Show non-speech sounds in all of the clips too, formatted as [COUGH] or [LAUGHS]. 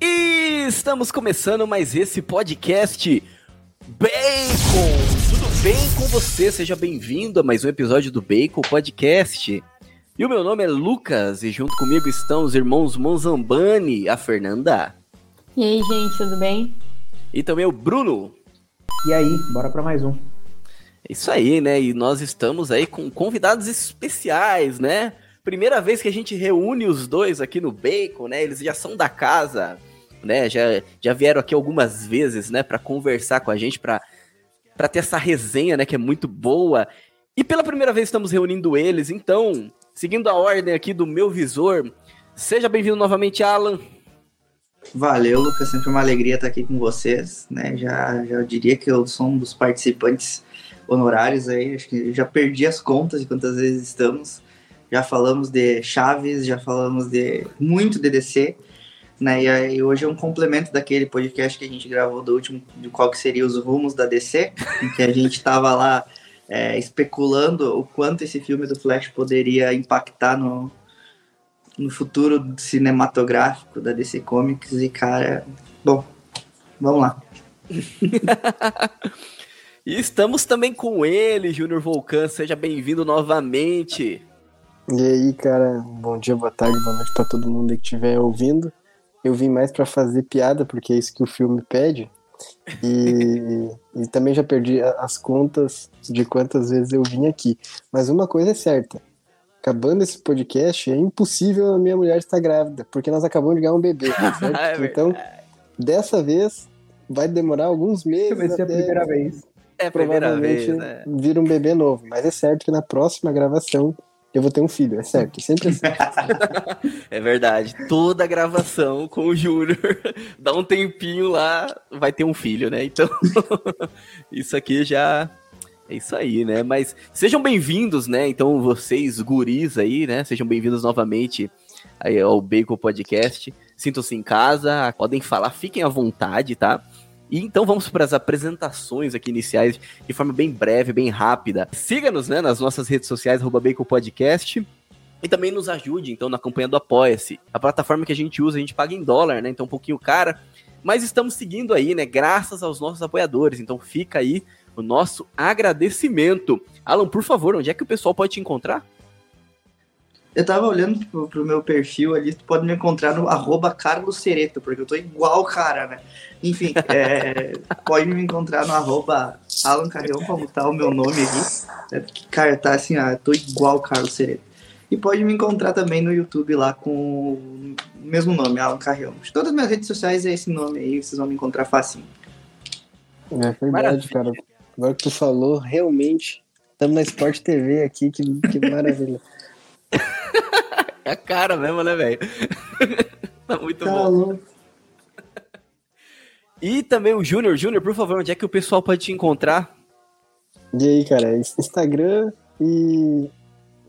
E estamos começando mais esse podcast Bacon. Tudo bem com você? Seja bem-vindo a mais um episódio do Bacon Podcast. E o meu nome é Lucas e junto comigo estão os irmãos Monzambani, a Fernanda. E aí, gente, tudo bem? E também o Bruno. E aí, bora para mais um. Isso aí, né? E nós estamos aí com convidados especiais, né? Primeira vez que a gente reúne os dois aqui no Bacon, né? Eles já são da casa, né? Já, já vieram aqui algumas vezes, né? Para conversar com a gente, para para ter essa resenha, né? Que é muito boa. E pela primeira vez estamos reunindo eles, então, seguindo a ordem aqui do meu visor, seja bem-vindo novamente, Alan. Valeu, Lucas. Sempre uma alegria estar aqui com vocês. Né? Já, já diria que eu sou um dos participantes honorários aí. Acho que já perdi as contas de quantas vezes estamos. Já falamos de Chaves, já falamos de muito DDC. Né? E aí, hoje é um complemento daquele podcast que a gente gravou do último, de qual que seria os rumos da DC, [LAUGHS] em que a gente estava lá é, especulando o quanto esse filme do Flash poderia impactar no, no futuro cinematográfico da DC Comics. E, cara, bom, vamos lá. [LAUGHS] e estamos também com ele, Júnior Volcan. Seja bem-vindo novamente. E aí, cara, bom dia, boa tarde, boa noite para todo mundo que estiver ouvindo. Eu vim mais para fazer piada, porque é isso que o filme pede. E, e, também já perdi as contas de quantas vezes eu vim aqui. Mas uma coisa é certa: acabando esse podcast, é impossível a minha mulher estar grávida, porque nós acabamos de ganhar um bebê. [LAUGHS] é então, dessa vez, vai demorar alguns meses. Vai ser a primeira vez. É primeira vez, né? Vira um bebê novo. Mas é certo que na próxima gravação eu vou ter um filho, é certo, [LAUGHS] sempre assim. é verdade. Toda gravação com o Júnior, [LAUGHS] dá um tempinho lá, vai ter um filho, né? Então, [LAUGHS] isso aqui já é isso aí, né? Mas sejam bem-vindos, né? Então, vocês, guris aí, né? Sejam bem-vindos novamente aí ao Bacon Podcast. Sintam-se em casa, podem falar, fiquem à vontade, tá? E então vamos para as apresentações aqui iniciais de forma bem breve, bem rápida. Siga-nos né, nas nossas redes sociais, Bacon Podcast. E também nos ajude, então, na campanha do Apoia-se. A plataforma que a gente usa, a gente paga em dólar, né? Então, um pouquinho cara. Mas estamos seguindo aí, né? Graças aos nossos apoiadores. Então, fica aí o nosso agradecimento. Alan, por favor, onde é que o pessoal pode te encontrar? Eu tava olhando pro, pro meu perfil ali, tu pode me encontrar no arroba Carlos Cereto, porque eu tô igual o cara, né? Enfim, [LAUGHS] é, pode me encontrar no arroba Alan Carrião, como tá o meu nome aqui. É, cara, tá assim, ó, eu tô igual o Carlos Cereto. E pode me encontrar também no YouTube lá com o mesmo nome, Alan Carrião. Todas as minhas redes sociais é esse nome aí, vocês vão me encontrar facinho. É verdade, Maravilha. cara. Agora que tu falou, realmente, estamos na Sport TV aqui, que, que maravilha. [LAUGHS] [LAUGHS] é a cara mesmo, né, velho? [LAUGHS] tá muito tá bom. Louco. E também o Júnior. Júnior, por favor, onde é que o pessoal pode te encontrar? E aí, cara, Instagram e.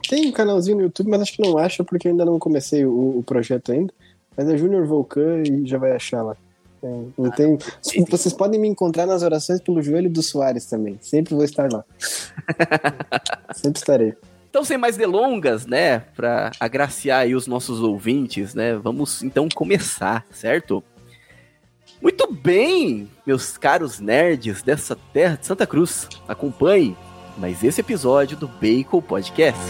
Tem um canalzinho no YouTube, mas acho que não acha porque eu ainda não comecei o, o projeto ainda. Mas é Júnior Volcan e já vai achar lá. É, não tem... Vocês podem me encontrar nas orações pelo joelho do Soares também. Sempre vou estar lá. [LAUGHS] Sempre estarei. Então, sem mais delongas, né, para agraciar aí os nossos ouvintes, né, vamos então começar, certo? Muito bem, meus caros nerds dessa terra de Santa Cruz, acompanhe mais esse episódio do Bacon Podcast.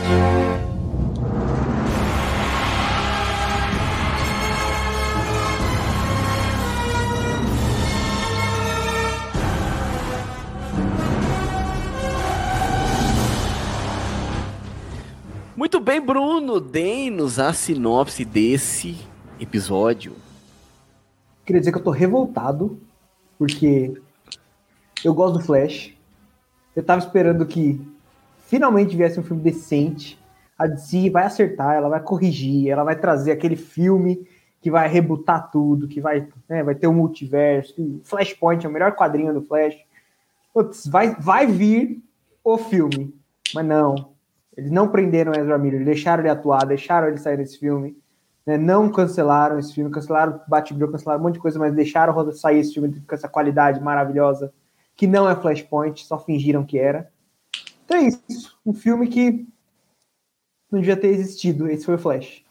Muito bem, Bruno, deem-nos a sinopse desse episódio. Queria dizer que eu tô revoltado, porque eu gosto do Flash. Eu tava esperando que finalmente viesse um filme decente. A DC vai acertar, ela vai corrigir, ela vai trazer aquele filme que vai rebutar tudo, que vai, né, vai ter um multiverso. Flashpoint é o melhor quadrinho do Flash. Putz, vai, vai vir o filme. Mas não, eles não prenderam Ezra Miller, deixaram ele atuar, deixaram ele sair desse filme, né? não cancelaram esse filme, cancelaram Batgirl, cancelaram um monte de coisa, mas deixaram sair esse filme com essa qualidade maravilhosa, que não é Flashpoint, só fingiram que era. Então é isso. Um filme que não devia ter existido. Esse foi o Flash.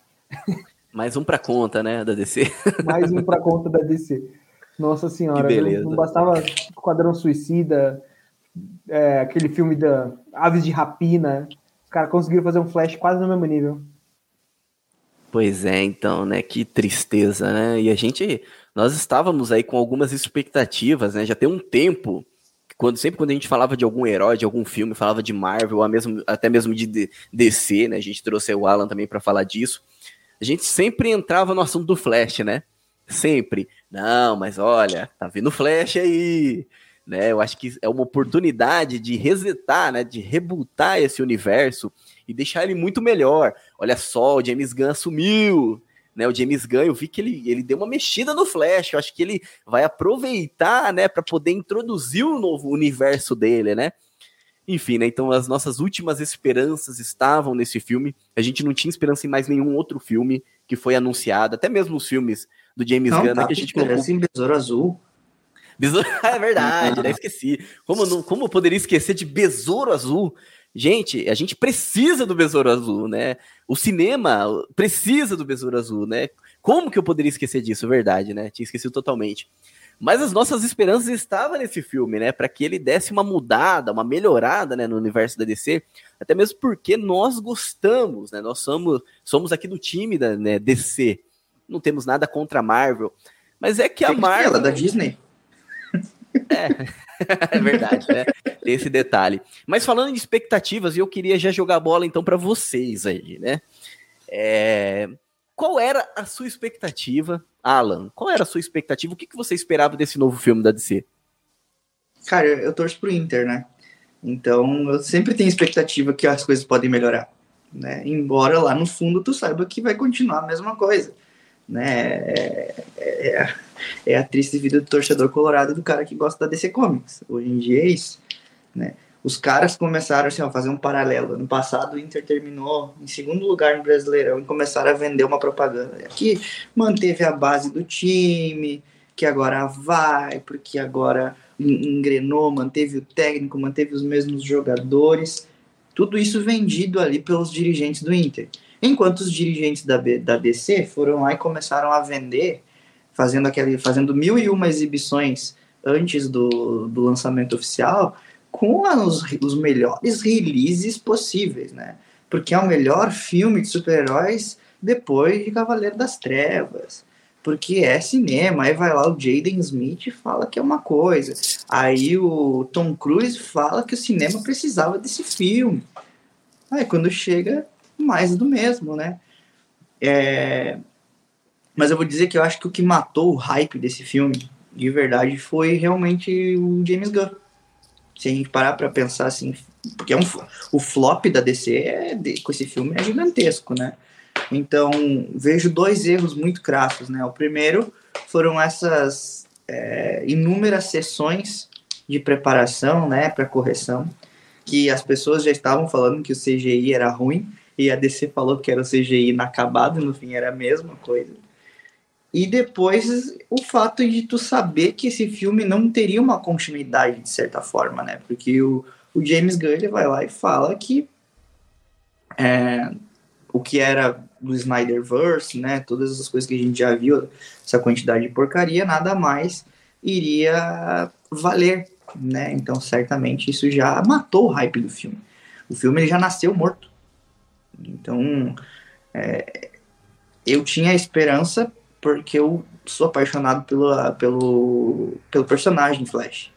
Mais um pra conta, né, da DC. [LAUGHS] Mais um pra conta da DC. Nossa senhora, Que beleza. não, não bastava Quadrão Suicida, é, aquele filme da Aves de Rapina. Os caras conseguiram fazer um Flash quase no mesmo nível. Pois é, então, né? Que tristeza, né? E a gente, nós estávamos aí com algumas expectativas, né? Já tem um tempo, quando sempre quando a gente falava de algum herói, de algum filme, falava de Marvel, mesmo, até mesmo de DC, né? A gente trouxe o Alan também para falar disso. A gente sempre entrava no assunto do Flash, né? Sempre. Não, mas olha, tá vindo Flash aí, né? Eu acho que é uma oportunidade de resetar, né? De rebootar esse universo e deixar ele muito melhor. Olha só, o James Gunn sumiu, né? O James Gunn, eu vi que ele, ele deu uma mexida no Flash. Eu acho que ele vai aproveitar, né, para poder introduzir o novo universo dele, né? Enfim, né? Então as nossas últimas esperanças estavam nesse filme. A gente não tinha esperança em mais nenhum outro filme que foi anunciado, até mesmo os filmes do James Não, Gunn, né, tá que a gente colocou esperança em Besouro Azul. Besouro... [LAUGHS] é verdade, né? [LAUGHS] Esqueci. Como, não, como eu poderia esquecer de Besouro Azul? Gente, a gente precisa do Besouro Azul, né? O cinema precisa do Besouro Azul, né? Como que eu poderia esquecer disso? Verdade, né? Tinha esquecido totalmente. Mas as nossas esperanças estavam nesse filme, né? Para que ele desse uma mudada, uma melhorada, né, no universo da DC. Até mesmo porque nós gostamos, né? Nós somos, somos aqui do time da né, DC. Não temos nada contra a Marvel. Mas é que a Marvel. ela da Disney. [LAUGHS] É verdade, né? Tem esse detalhe. Mas falando de expectativas, eu queria já jogar a bola então para vocês aí, né? É, Qual era a sua expectativa, Alan? Qual era a sua expectativa? O que, que você esperava desse novo filme da DC? Cara, eu torço pro Inter, né? Então eu sempre tenho expectativa que as coisas podem melhorar. Né? Embora lá no fundo tu saiba que vai continuar a mesma coisa. Né? É, é- é a triste vida do torcedor colorado do cara que gosta da DC Comics. Hoje em dia é isso. Né? Os caras começaram assim, a fazer um paralelo. Ano passado o Inter terminou em segundo lugar no Brasileirão e começaram a vender uma propaganda. Que manteve a base do time, que agora vai, porque agora en- engrenou, manteve o técnico, manteve os mesmos jogadores. Tudo isso vendido ali pelos dirigentes do Inter. Enquanto os dirigentes da, da DC foram lá e começaram a vender, fazendo, aquele, fazendo mil e uma exibições antes do, do lançamento oficial, com os, os melhores releases possíveis, né? Porque é o melhor filme de super-heróis depois de Cavaleiro das Trevas. Porque é cinema, aí vai lá o Jaden Smith e fala que é uma coisa. Aí o Tom Cruise fala que o cinema precisava desse filme. Aí quando chega, mais do mesmo, né? É... Mas eu vou dizer que eu acho que o que matou o hype desse filme, de verdade, foi realmente o James Gunn. Se a gente parar pra pensar assim, porque é um, o flop da DC é com esse filme é gigantesco, né? Então, vejo dois erros muito crassos, né? O primeiro foram essas é, inúmeras sessões de preparação, né, para correção, que as pessoas já estavam falando que o CGI era ruim e a DC falou que era o CGI inacabado, no fim era a mesma coisa. E depois o fato de tu saber que esse filme não teria uma continuidade de certa forma, né? Porque o, o James Gunn ele vai lá e fala que é, o que era do Snyderverse, né? Todas essas coisas que a gente já viu, essa quantidade de porcaria, nada mais iria valer, né? Então certamente isso já matou o hype do filme. O filme ele já nasceu morto. Então é, eu tinha esperança porque eu sou apaixonado pelo, pelo, personagem Flash.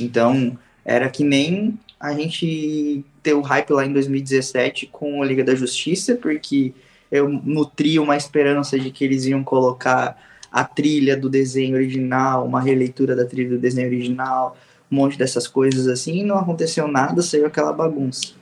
Então, era que nem a gente ter o hype lá em 2017 com a Liga da Justiça, porque eu nutria uma esperança de que eles iam colocar a trilha do desenho original, uma releitura da trilha do desenho original, um monte dessas coisas assim, e não aconteceu nada, saiu aquela bagunça.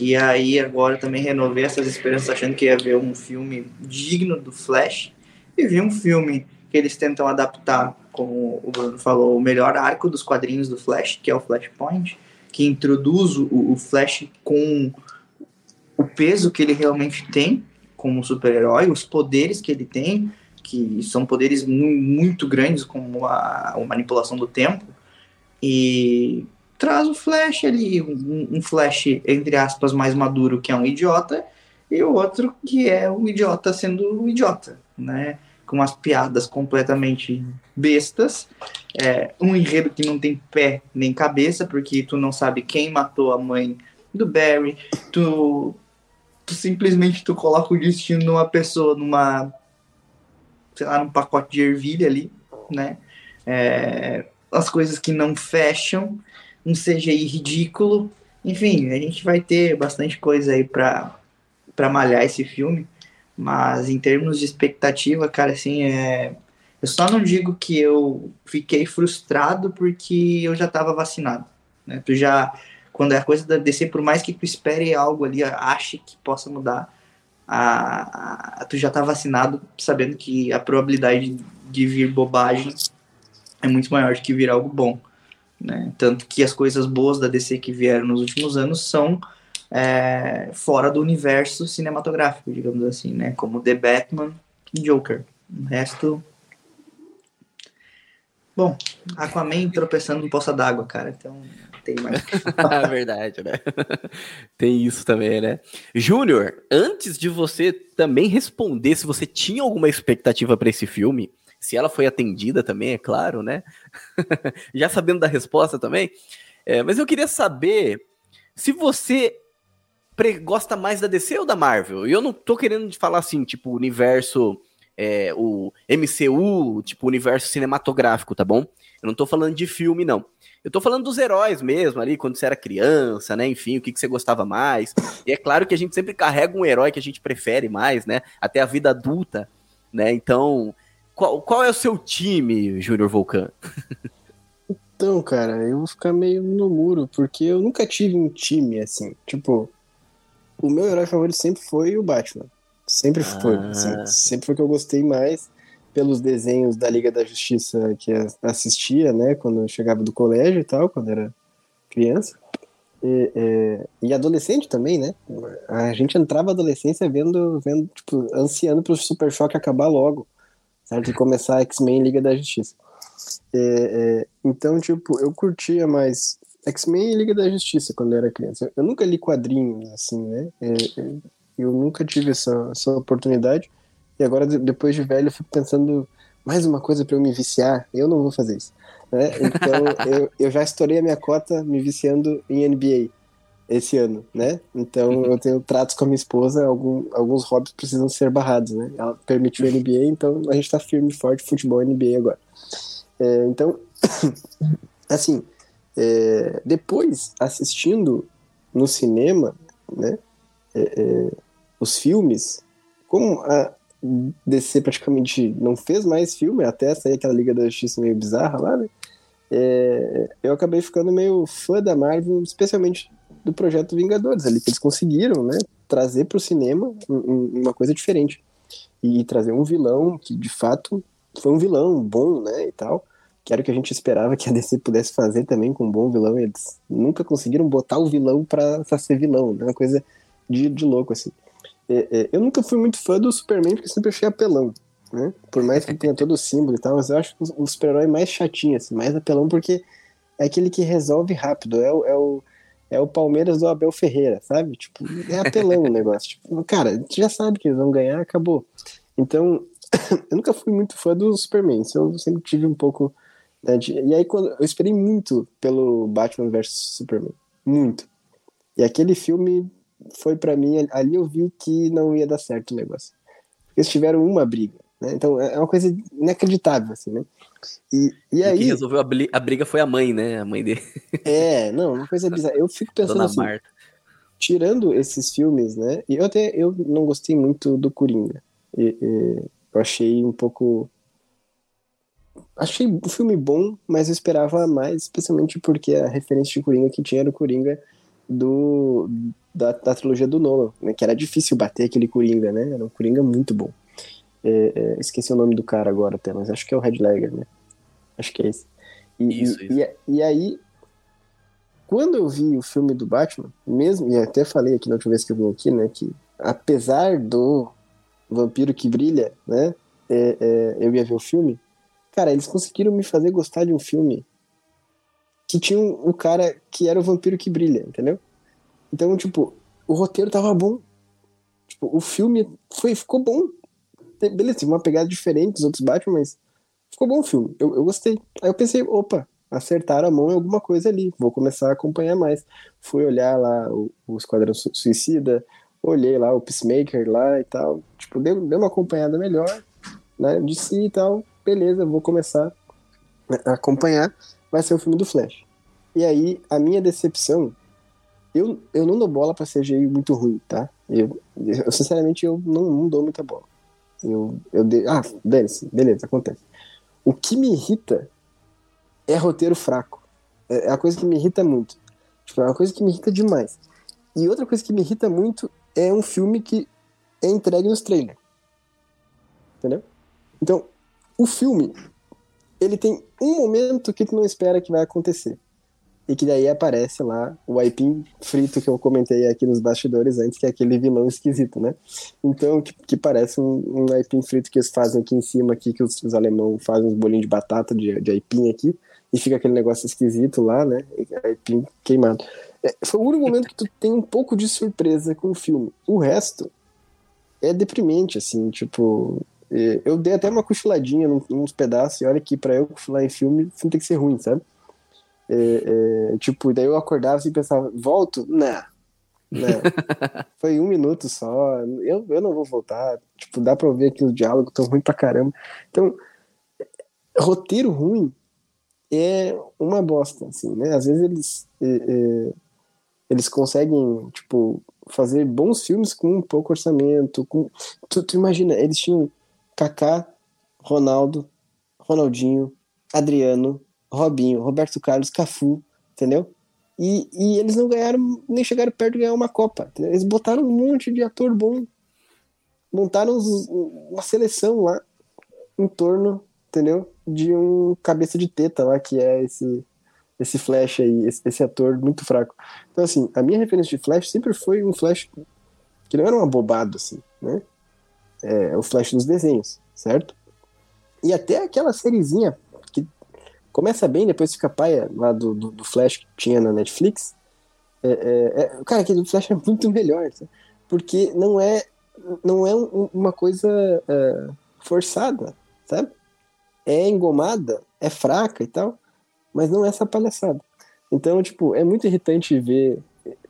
E aí agora também renovei essas esperanças achando que ia ver um filme digno do Flash, e vi um filme que eles tentam adaptar, como o Bruno falou, o melhor arco dos quadrinhos do Flash, que é o Flashpoint, que introduz o, o Flash com o peso que ele realmente tem como super-herói, os poderes que ele tem, que são poderes mu muito grandes, como a, a manipulação do tempo, e traz o Flash ali, um, um Flash, entre aspas, mais maduro, que é um idiota, e o outro que é um idiota sendo um idiota, né? Com umas piadas completamente bestas, é, um enredo que não tem pé nem cabeça, porque tu não sabe quem matou a mãe do Barry, tu, tu simplesmente tu coloca o destino numa pessoa, numa, sei lá, num pacote de ervilha ali, né? É, as coisas que não fecham, um CGI ridículo, enfim, a gente vai ter bastante coisa aí para malhar esse filme, mas em termos de expectativa, cara, assim, é eu só não digo que eu fiquei frustrado porque eu já estava vacinado, né? Tu já quando é a coisa da DC, por mais que tu espere algo ali, ache que possa mudar, a, a, tu já tá vacinado sabendo que a probabilidade de vir bobagem é muito maior do que vir algo bom. Né? Tanto que as coisas boas da DC que vieram nos últimos anos são é, fora do universo cinematográfico, digamos assim, né? Como The Batman e Joker. O resto. Bom, Aquaman tropeçando em poça d'água, cara. Então, tem mais. [LAUGHS] É verdade, né? [LAUGHS] tem isso também, né? Júnior, antes de você também responder se você tinha alguma expectativa para esse filme, se ela foi atendida também, é claro, né? [LAUGHS] Já sabendo da resposta também. É, mas eu queria saber se você gosta mais da DC ou da Marvel? E eu não tô querendo falar assim, tipo, universo, é, o MCU, tipo, universo cinematográfico, tá bom? Eu não tô falando de filme, não. Eu tô falando dos heróis mesmo, ali, quando você era criança, né? Enfim, o que, que você gostava mais. E é claro que a gente sempre carrega um herói que a gente prefere mais, né? Até a vida adulta, né? Então, qual, qual é o seu time, Júnior Volcan? Então, cara, eu vou ficar meio no muro, porque eu nunca tive um time assim. Tipo, o meu herói favorito sempre foi o Batman. Sempre foi. Ah. Assim, sempre foi que eu gostei mais pelos desenhos da Liga da Justiça que assistia, né, quando eu chegava do colégio e tal, quando era criança. E, e, e, adolescente também, né? A gente entrava adolescência vendo, vendo tipo, ansiando pro Super Choque acabar logo certo? E começar X-Men Liga da Justiça. É, é, então, tipo, eu curtia mais X-Men e Liga da Justiça quando eu era criança. Eu, eu nunca li quadrinhos, assim, né? É, é eu nunca tive essa, essa oportunidade. E agora, depois de velho, eu fico pensando mais uma coisa para eu me viciar. Eu não vou fazer isso. Né? Então, [LAUGHS] eu, eu já estourei a minha cota me viciando em NBA esse ano, né? Então uhum. eu tenho tratos com a minha esposa, algum, alguns hobbies precisam ser barrados, né? Ela permitiu o NBA, então a gente tá firme e forte futebol NBA agora. É, então, [COUGHS] assim, é, depois assistindo no cinema, né? É, é os filmes, como a DC praticamente não fez mais filme, até sair aquela Liga da Justiça meio bizarra lá, né? É, eu acabei ficando meio fã da Marvel, especialmente do projeto Vingadores ali, que eles conseguiram, né, trazer para o cinema uma coisa diferente. E trazer um vilão que, de fato, foi um vilão bom, né, e tal, que era o que a gente esperava que a DC pudesse fazer também com um bom vilão, eles nunca conseguiram botar o vilão para ser vilão, né, uma coisa de, de louco, assim. É, é, eu nunca fui muito fã do Superman, porque sempre achei apelão, né, por mais que tenha todo o símbolo e tal, mas eu acho o, super-herói mais chatinho, assim, mais apelão, porque é aquele que resolve rápido, é o, é o é o Palmeiras do Abel Ferreira, sabe? Tipo, é apelão o [LAUGHS] negócio. Tipo, cara, a gente já sabe que eles vão ganhar, acabou. Então, [COUGHS] eu nunca fui muito fã do Superman, eu sempre tive um pouco. Né, de... E aí, quando eu esperei muito pelo Batman vs Superman. Muito. E aquele filme foi para mim, ali eu vi que não ia dar certo o negócio. Porque eles tiveram uma briga. Né? Então é uma coisa inacreditável, assim, né? E, e aí. quem resolveu a, briga foi a mãe, né? A mãe dele. É, não, uma coisa bizarra. Eu fico pensando Dona assim. Marta. Tirando esses filmes, né? E eu até eu não gostei muito do Coringa. E, e, eu achei um pouco. Achei o filme bom, mas eu esperava mais, especialmente porque a referência de Coringa que tinha era o Coringa do, da, da trilogia do Nolan, né? Que era difícil bater aquele Coringa, né? Era um Coringa muito bom. É, é, esqueci o nome do cara agora até, mas acho que é o Red Ledger, né? Acho que é esse. E, isso, isso. E, e, aí, quando eu vi o filme do Batman, mesmo, e até falei aqui na última vez que eu vim aqui, né, que apesar do vampiro que brilha, né, é, é, eu ia ver o filme, cara, eles conseguiram me fazer gostar de um filme que tinha o cara que era o vampiro que brilha, entendeu? Então, tipo, o roteiro tava bom. Tipo, o filme foi, ficou bom. Beleza, uma pegada diferente dos outros Batman, mas ficou bom o filme. Eu, eu gostei. Aí eu pensei, opa, acertaram a mão em alguma coisa ali. Vou começar a acompanhar mais. Fui olhar lá o, o Esquadrão Suicida, olhei lá o Peacemaker lá e tal. Tipo, deu, deu uma acompanhada melhor, né? De si e tal. Beleza, vou começar a acompanhar. Vai ser o filme do Flash. E aí, a minha decepção. Eu, eu não dou bola pra CGI muito ruim, tá? Eu, eu sinceramente, eu não, não dou muita bola. Eu, eu de... Ah, dane-se, beleza, acontece. O que me irrita é roteiro fraco. É, é a coisa que me irrita muito. Tipo, é uma coisa que me irrita demais. E outra coisa que me irrita muito é um filme que é entregue nos trailers. Entendeu? Então, o filme, ele tem um momento que tu não espera que vai acontecer. E que daí aparece lá o aipim frito que eu comentei aqui nos bastidores antes, que é aquele vilão esquisito, né? Então, que, que parece um, um aipim frito que eles fazem aqui em cima, aqui, que os, os alemães fazem uns bolinhos de batata de, de aipim aqui, e fica aquele negócio esquisito lá, né? Aipim queimado. É, foi o único momento que tu tem um pouco de surpresa com o filme. O resto é deprimente, assim, tipo. É, eu dei até uma cochiladinha nos pedaços, e olha que pra eu cochilar em filme, filme tem que ser ruim, sabe? É, é, tipo, daí eu acordava assim e pensava, volto? Não. Não. [LAUGHS] Foi um minuto só. Eu, eu não vou voltar. Tipo, dá pra ouvir que os diálogos tão ruins pra caramba. Então, roteiro ruim é uma bosta, assim, né? Às vezes eles, é, é, eles conseguem, tipo, fazer bons filmes com um pouco orçamento. Com... Tu, tu imagina, eles tinham Kaká, Ronaldo, Ronaldinho, Adriano, Robinho, Roberto Carlos, Cafu, entendeu? E, e eles não ganharam, nem chegaram perto de ganhar uma Copa. Entendeu? Eles botaram um monte de ator bom, montaram uma seleção lá em torno, entendeu? De um cabeça de teta lá, que é esse esse Flash aí, esse, esse ator muito fraco. Então, assim, a minha referência de Flash sempre foi um Flash que não era um abobado, assim, né? É, o Flash dos desenhos, certo? E até aquela sériezinha Começa bem, depois fica paia lá do, do, do Flash que tinha na Netflix. É, é, é, cara, aquele Flash é muito melhor, sabe? porque não é, não é um, uma coisa é, forçada, sabe? É engomada, é fraca e tal, mas não é essa palhaçada. Então, tipo, é muito irritante ver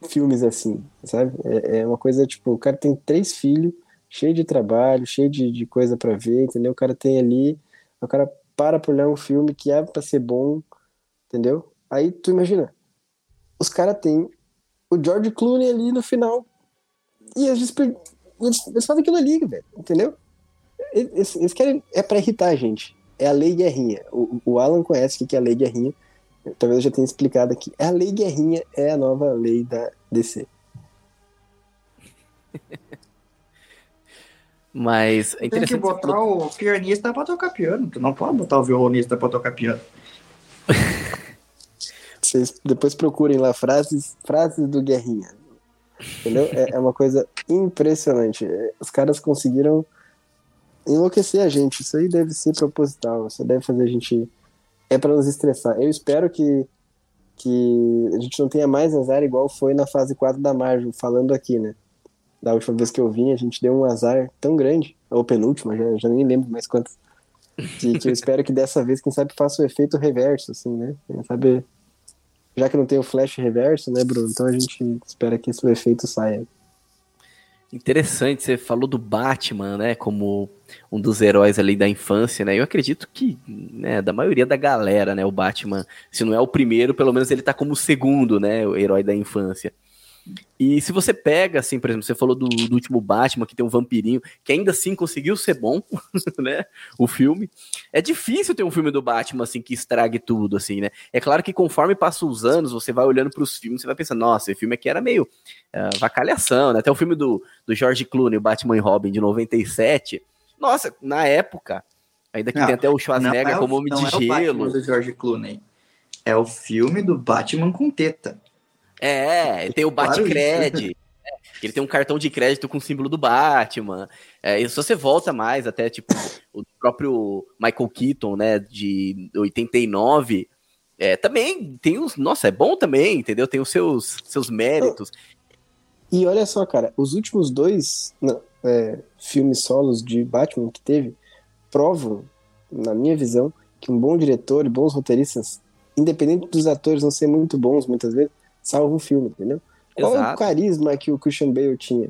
filmes assim, sabe? É, é uma coisa, tipo, o cara tem três filhos, cheio de trabalho, cheio de, de coisa para ver, entendeu? O cara tem ali, o cara para por olhar um filme que é pra ser bom, entendeu? Aí tu imagina, os caras têm o George Clooney ali no final e eles, eles, eles fazem aquilo ali, velho, entendeu? Eles, eles, querem, é pra irritar a gente. É a lei guerrinha. O, o Alan conhece o que é a lei guerrinha. Talvez eu já tenha explicado aqui. A lei guerrinha é a nova lei da DC. [LAUGHS] Mas é Tem que botar o pianista pra tocar piano. Tu não pode botar o violonista pra tocar piano. [LAUGHS] Vocês depois procurem lá frases, frases do Guerrinha. Entendeu? É, é uma coisa impressionante. Os caras conseguiram enlouquecer a gente. Isso aí deve ser proposital. Isso deve fazer a gente. É para nos estressar. Eu espero que, que a gente não tenha mais azar igual foi na fase 4 da Marvel, falando aqui, né? Da última vez que eu vim, a gente deu um azar tão grande, ou penúltima, já, já nem lembro mais quantas, que, que eu espero que dessa vez, quem sabe, faça o efeito reverso, assim, né? Quem sabe, já que não tem o flash reverso, né, Bruno? Então a gente espera que esse efeito saia. Interessante, você falou do Batman, né, como um dos heróis ali da infância, né? Eu acredito que, né, da maioria da galera, né, o Batman, se não é o primeiro, pelo menos ele tá como o segundo, né, o herói da infância. E se você pega, assim, por exemplo, você falou do, do, último Batman, que tem um vampirinho, que ainda assim conseguiu ser bom, [LAUGHS] né? O filme. É difícil ter um filme do Batman, assim, que estrague tudo, assim, né? É claro que conforme passam os anos, você vai olhando para os filmes, você vai pensando, nossa, esse filme aqui era meio uh, vacalhação, né? Até o filme do, do George Clooney, o Batman e Robin, de 97. Nossa, na época, ainda que não, tem até o Schwarzenegger é como Homem de é Gelo. O do George Clooney. É o filme do Batman com teta. É, tem o Batcred. É, ele tem um cartão de crédito com o símbolo do Batman. É, e se você volta mais, até tipo, o próprio Michael Keaton, né, de 89, é, também tem os. Nossa, é bom também, entendeu? Tem os seus, seus méritos. E olha só, cara, os últimos dois não, é, filmes solos de Batman que teve provam, na minha visão, que um bom diretor e bons roteiristas, independente dos atores não serem muito bons muitas vezes, salvam o filme, entendeu? Qual é o Exato. carisma que o Christian Bale tinha?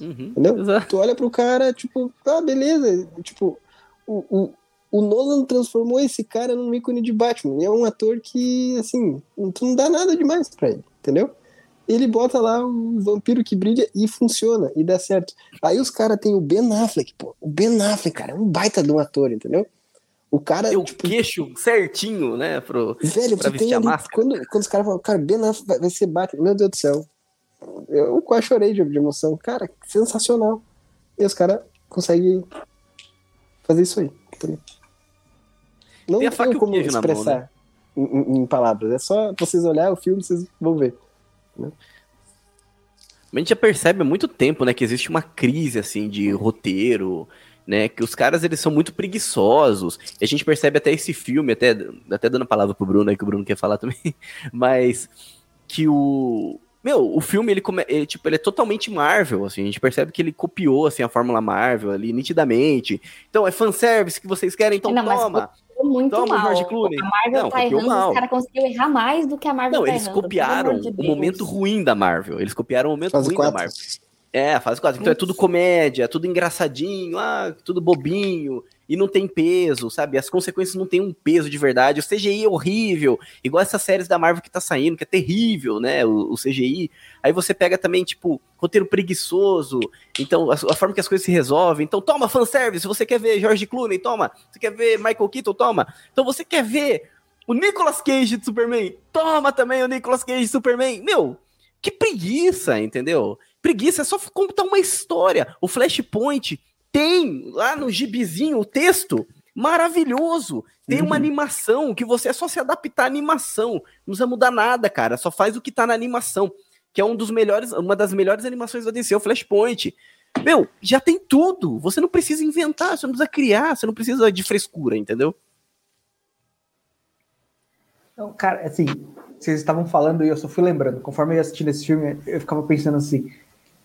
Uhum, Entendeu? exato. Tu olha pro cara, tipo, ah, beleza. Tipo, o, o, o Nolan transformou esse cara num ícone de Batman. E é um ator que, assim, tu não dá nada demais pra ele, entendeu? Ele bota lá o vampiro que brilha e funciona, e dá certo. Aí os caras têm o Ben Affleck, pô. O Ben Affleck, cara, é um baita de um ator, entendeu? O cara, Tem o tipo, queixo certinho, né? Pro... velho, pra vestir tem a ali, máscara. quando, quando os caras falam, cara, Ben Affleck vai, vai ser Batman, meu Deus do céu. Eu quase chorei de, de emoção. Cara, sensacional. E os caras conseguem fazer isso aí. Não Tem tem, como na mão, né? expressar em, em- palavras. É só vocês olhar o filme, vocês vão ver. A gente já percebe há muito tempo, né, que existe uma crise, assim, de roteiro, né, que os caras, eles são muito preguiçosos, e a gente percebe até esse filme, até, até dando a palavra pro Bruno aí, que o Bruno quer falar também, [LAUGHS] mas que o... Meu, o filme, ele, come, ele, tipo, ele é totalmente Marvel, assim, a gente percebe que ele copiou, assim, a fórmula Marvel ali, nitidamente. Então, é fanservice que vocês querem, então Não, toma. Muito Toma mal. George Clooney. A Marvel Não, tá errando, mal. os caras conseguiram errar mais do que a Marvel Não, tá eles errando, copiaram de o momento ruim da Marvel. Eles copiaram o momento ruim da 4. Marvel. É, fase 4. Então é tudo comédia, tudo engraçadinho, ah, tudo bobinho, e não tem peso, sabe? As consequências não têm um peso de verdade. O CGI é horrível, igual essas séries da Marvel que tá saindo, que é terrível, né? O, o CGI. Aí você pega também, tipo, roteiro preguiçoso, então a, a forma que as coisas se resolvem. Então toma fanservice, você quer ver George Clooney, toma. Você quer ver Michael Keaton, toma. Então você quer ver o Nicolas Cage de Superman, toma também o Nicolas Cage de Superman. Meu, que preguiça, entendeu? Preguiça é só contar uma história. O Flashpoint tem lá no gibizinho o texto maravilhoso. Tem uma animação que você é só se adaptar à animação. Não precisa mudar nada, cara. Só faz o que tá na animação. Que é um dos melhores, uma das melhores animações da DC, o Flashpoint. Meu, já tem tudo. Você não precisa inventar, você não precisa criar, você não precisa de frescura, entendeu? Então, cara, assim, vocês estavam falando e eu só fui lembrando. Conforme eu ia assistindo esse filme, eu ficava pensando assim: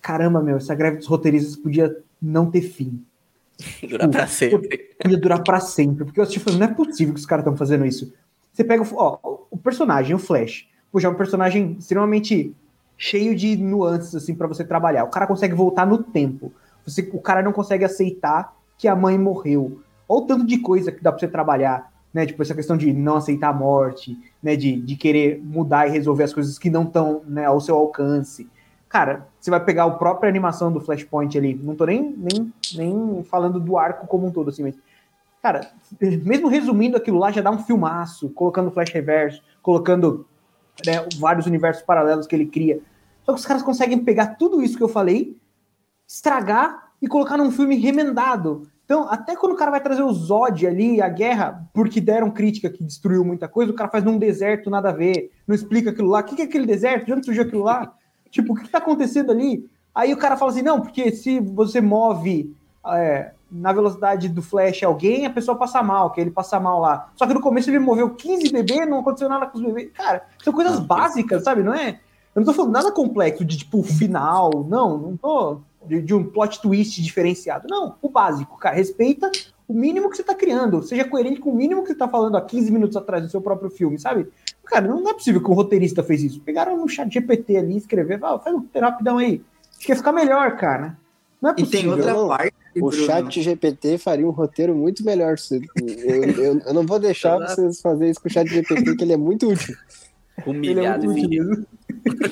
caramba, meu, essa greve dos roteiristas podia não ter fim. Durar pra sempre. Podia durar pra sempre. Porque eu assisti falando, não é possível que os caras estão fazendo isso. Você pega o- ó, o personagem, o Flash. Poxa, é um personagem extremamente cheio de nuances, assim, pra você trabalhar. O cara consegue voltar no tempo. Você, o cara não consegue aceitar que a mãe morreu. Olha o tanto de coisa que dá pra você trabalhar, né? Tipo, essa questão de não aceitar a morte, né? De, de querer mudar e resolver as coisas que não estão né, ao seu alcance. Cara, você vai pegar a própria animação do Flashpoint ali. Não tô nem, nem, nem falando do arco como um todo, assim, mas. Cara, mesmo resumindo aquilo lá, já dá um filmaço, colocando Flash Reverso, colocando né, vários universos paralelos que ele cria. Só que os caras conseguem pegar tudo isso que eu falei, estragar e colocar num filme remendado. Então, até quando o cara vai trazer o Zod ali, a guerra, porque deram crítica que destruiu muita coisa, o cara faz num deserto, nada a ver, não explica aquilo lá. O que é aquele deserto? De onde surgiu aquilo lá? Tipo, o que que tá acontecendo ali? Aí o cara fala assim, não, porque se você move é, na velocidade do Flash alguém, a pessoa passa mal, que ele passa mal lá. Só que no começo ele moveu 15 bebês, não aconteceu nada com os bebês. Cara, são coisas básicas, sabe? Não é... Eu não tô falando nada complexo de, tipo, final, não, não tô... De, de um plot twist diferenciado. Não, o básico, cara. Respeita o mínimo que você tá criando. Seja coerente com o mínimo que você tá falando há 15 minutos atrás do seu próprio filme, sabe? Cara, não é possível que um roteirista fez isso. Pegaram no chat GPT ali, escrever, ah, faz um roteiro rapidão aí. Acho que ia ficar melhor, cara. Não é E possível. tem outra não. parte. O Bruno, chat GPT faria um roteiro muito melhor. Eu, eu- eu não vou deixar Exato. vocês fazerem isso com o chat GPT, que ele é muito útil. Ele é Humilhado. mesmo.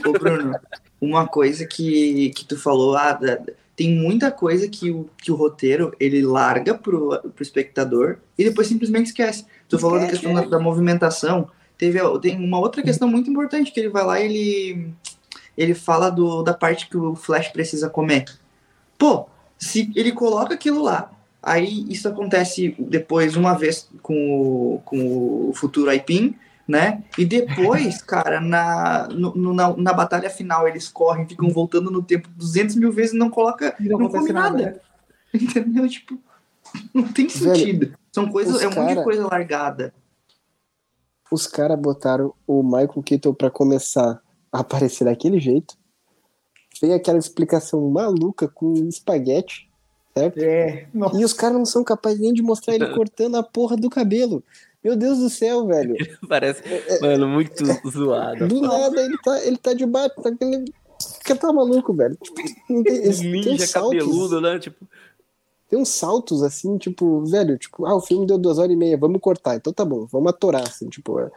Ô, Bruno, uma coisa que, que tu falou, ah, da- tem muita coisa que o, que o roteiro ele larga pro, pro espectador e depois simplesmente esquece. Tu falou da Esquece, questão da, da movimentação. Teve, tem uma outra questão muito importante que ele vai lá e ele, ele fala do, da parte que o Flash precisa comer. Pô, se ele coloca aquilo lá, aí isso acontece depois uma vez com o, com o futuro Aipim, né? E depois, [LAUGHS] cara, na, no- na, na batalha final, eles correm, ficam voltando no tempo 200 mil vezes e não coloca, E não não, acontece come nada. nada. [LAUGHS] Entendeu? Tipo, não tem Velho, sentido. São coisas, é um monte de cara- coisa largada. Os caras botaram o Michael Keaton pra começar a aparecer daquele jeito. Vem aquela explicação maluca com espaguete, certo? É. E os caras não são capazes nem de mostrar ele [LAUGHS] cortando a porra do cabelo. Meu Deus do céu, velho. [LAUGHS] Parece, mano, muito zoado. Do nada ele tá, ele tá de bate, tá aquele. Que tá maluco, velho. Tipo, tem, [LAUGHS] tem Ninja saltos, cabeludo, né? Tipo, tem uns saltos assim, tipo, velho, tipo, ah, o filme deu duas horas e meia, vamos cortar, então tá bom, vamos atorar, assim, tipo. é.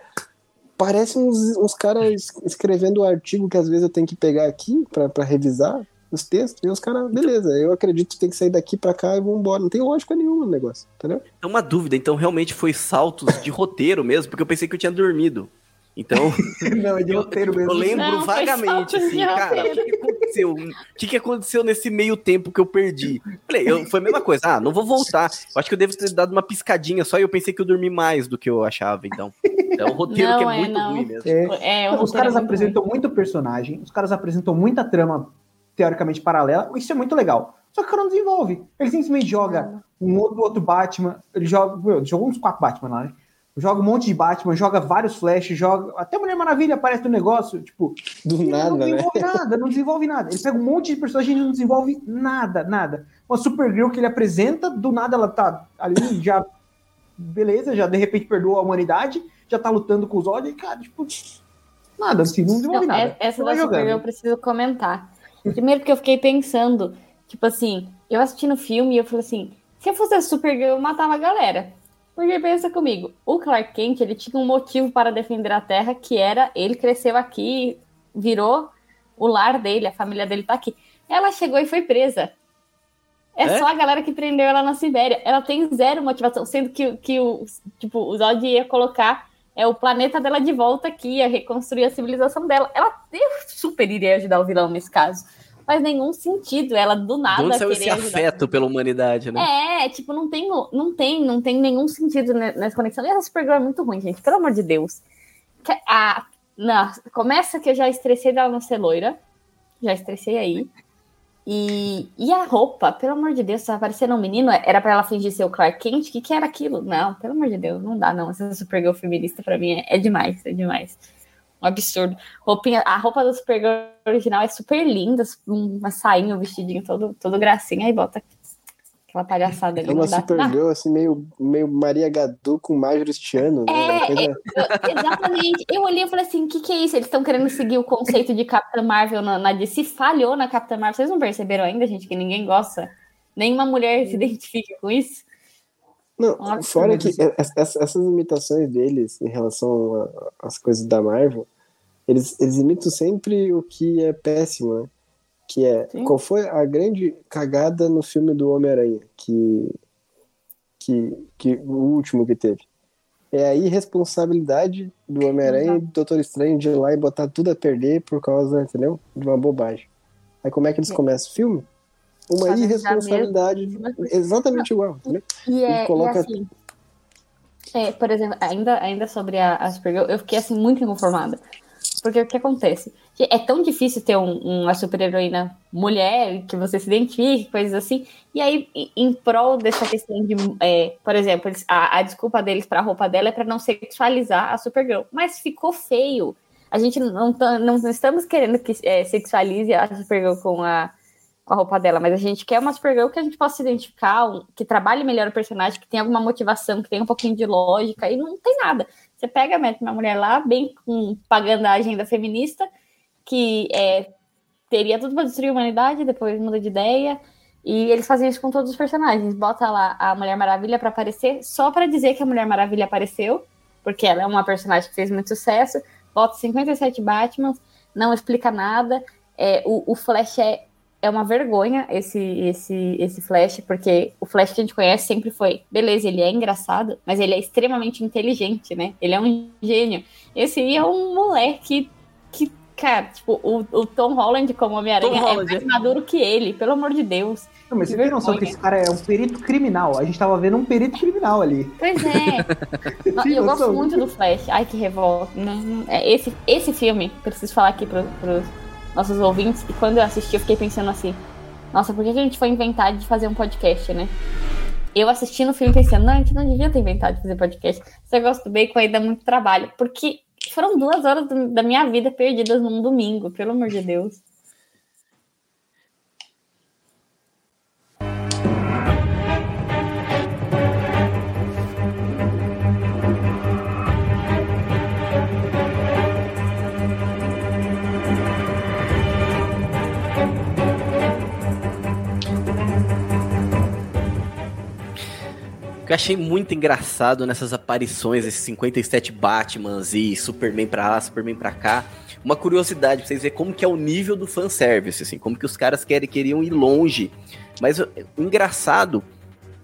Parece uns, uns caras escrevendo o artigo que às vezes eu tenho que pegar aqui pra revisar os textos, e os caras, beleza, eu acredito que tem que sair daqui pra cá e vambora. Não tem lógica nenhuma no negócio, entendeu? é uma dúvida, então realmente foi saltos de roteiro mesmo, porque eu pensei que eu tinha dormido. Então, [LAUGHS] Não, é de eu, roteiro mesmo. eu lembro Não, vagamente, assim, cara, o que, que aconteceu? O que, que aconteceu nesse meio tempo que eu perdi? Falei, eu, foi a mesma coisa, ah, não vou voltar. Eu acho que eu devo ter dado uma piscadinha só e eu pensei que eu dormi mais do que eu achava, então. É um roteiro Não, que é, é, muito não. ruim mesmo. É, É, Não, os caras é muito apresentam muito personagem, os caras apresentam muita trama teoricamente paralela, isso é muito legal. Só que o cara não desenvolve. Ele simplesmente joga um outro, outro Batman, ele joga, meu, jogou uns quatro Batman lá, né? Joga um monte de Batman, joga vários Flash, joga. Até Mulher Maravilha aparece no negócio, tipo. Do nada, não né? desenvolve nada, não desenvolve nada. Ele pega um monte de personagem e não desenvolve nada, nada. Uma Supergirl que ele apresenta, do nada ela tá ali, já. Beleza, já de repente perdoa a humanidade, já tá lutando com os olhos, e, cara, tipo. Nada, assim, não desenvolve Não, nada. é- essa da Supergirl eu preciso comentar. Primeiro porque eu fiquei pensando, tipo assim, eu assistindo o filme e eu falei assim, se eu fosse a Supergirl, eu matava a galera. Porque pensa comigo, o Clark Kent, ele tinha um motivo para defender a Terra, que era ele cresceu aqui, virou o lar dele, a família dele tá aqui. Ela chegou e foi presa. É, É? só a galera que prendeu ela na Sibéria. Ela tem zero motivação, sendo que, que o, tipo, o Zod ia colocar é o planeta dela de volta aqui, ia reconstruir a civilização dela. Ela eu super iria ajudar o vilão nesse caso. Faz nenhum sentido ela do nada onde saiu querer esse ajudar. afeto pela humanidade, né? É, tipo, não tem, não tem, não tem nenhum sentido ne- nessa conexão. E essa Supergirl é muito ruim, gente, pelo amor de Deus. Que- A, não, começa que eu já estressei dela não ser loira. Já estressei aí. E, e a roupa, pelo amor de Deus, tava parecendo um menino, era pra ela fingir ser o Clark Kent? O que, que era aquilo? Não, pelo amor de Deus, não dá, não. Essa Supergirl feminista pra mim é, é demais, é demais. Um absurdo. Roupinha, a roupa da Supergirl original é super linda, uma sainha, um vestidinho todo, todo gracinha, aí bota aquela palhaçada ali. É uma não dá. Supergirl, assim, meio, meio Maria Gadu com Majoristiano, né? É, coisa- Eu- exatamente. Eu olhei e falei assim: o que, que é isso? Eles estão querendo seguir o conceito de Capitã Marvel na, na DC. Falhou na Capitã Marvel. Vocês não perceberam ainda, gente, que ninguém gosta? Nenhuma mulher se identifica com isso? Não, fora que Deus. es- es- essas imitações deles em relação às coisas da Marvel, eles, eles imitam sempre o que é péssimo, né? Que é, Sim. qual foi a grande cagada no filme do Homem-Aranha, que, que, que o último que teve? É a irresponsabilidade do Homem-Aranha e do Doutor Estranho de ir lá e botar tudo a perder por causa, entendeu? De uma bobagem. Aí como é que eles começam o filme? Uma irresponsabilidade exatamente igual, entendeu? E, é, Ele coloca- e assim. é, por exemplo, ainda, ainda sobre a, a Supergirl, eu fiquei assim muito inconformada. Porque o que acontece? Que É tão difícil ter um- uma super-heroína mulher, que você se identifique, coisas assim. E aí, em- prol dessa questão de. é, por exemplo, a, a desculpa deles pra roupa dela é pra não sexualizar a Supergirl. Mas ficou feio. A gente não, tá- não estamos querendo que é, sexualize a Supergirl com a, com a roupa dela, mas a gente quer uma Supergirl que a gente possa se identificar, que trabalhe melhor o personagem, que tenha alguma motivação, que tenha um pouquinho de lógica, e não tem nada. Você pega, mete uma mulher lá, bem com, pagando a agenda feminista, que é, teria tudo para destruir a humanidade, depois muda de ideia, e eles fazem isso com todos os personagens. Bota lá a Mulher Maravilha para aparecer, só para dizer que a Mulher Maravilha apareceu, porque ela é uma personagem que fez muito sucesso. Bota 57 Batmans, não explica nada. É, o, o Flash é, é uma vergonha, esse, esse, esse Flash, porque o Flash que a gente conhece sempre foi, beleza, ele é engraçado, mas ele é extremamente inteligente, né? Ele é um gênio. Esse aí é um moleque que, cara, tipo, o, o Tom Holland como Homem-Aranha é mais é. maduro que ele, pelo amor de Deus. Não, mas Que você tem noção que esse cara é um perito criminal. A gente tava vendo um perito criminal ali. Pois é. [LAUGHS] Tem eu gosto muito do Flash. Ai, que revolta. É, esse, esse filme, preciso falar aqui para os nossos ouvintes, e quando eu assisti, eu fiquei pensando assim: nossa, por que a gente foi inventar de fazer um podcast, né? eu assistindo o filme pensando, não, a gente não devia ter inventado de fazer podcast. Esse negócio do bacon aí dá muito trabalho. Porque foram duas horas do- da minha vida perdidas num domingo, pelo amor de Deus. Que eu achei muito engraçado nessas aparições, esses 57 Batmans e Superman pra lá, Superman pra cá. Uma curiosidade pra vocês verem como que é o nível do fanservice, assim, como que os caras querem, queriam ir longe. Mas o, engraçado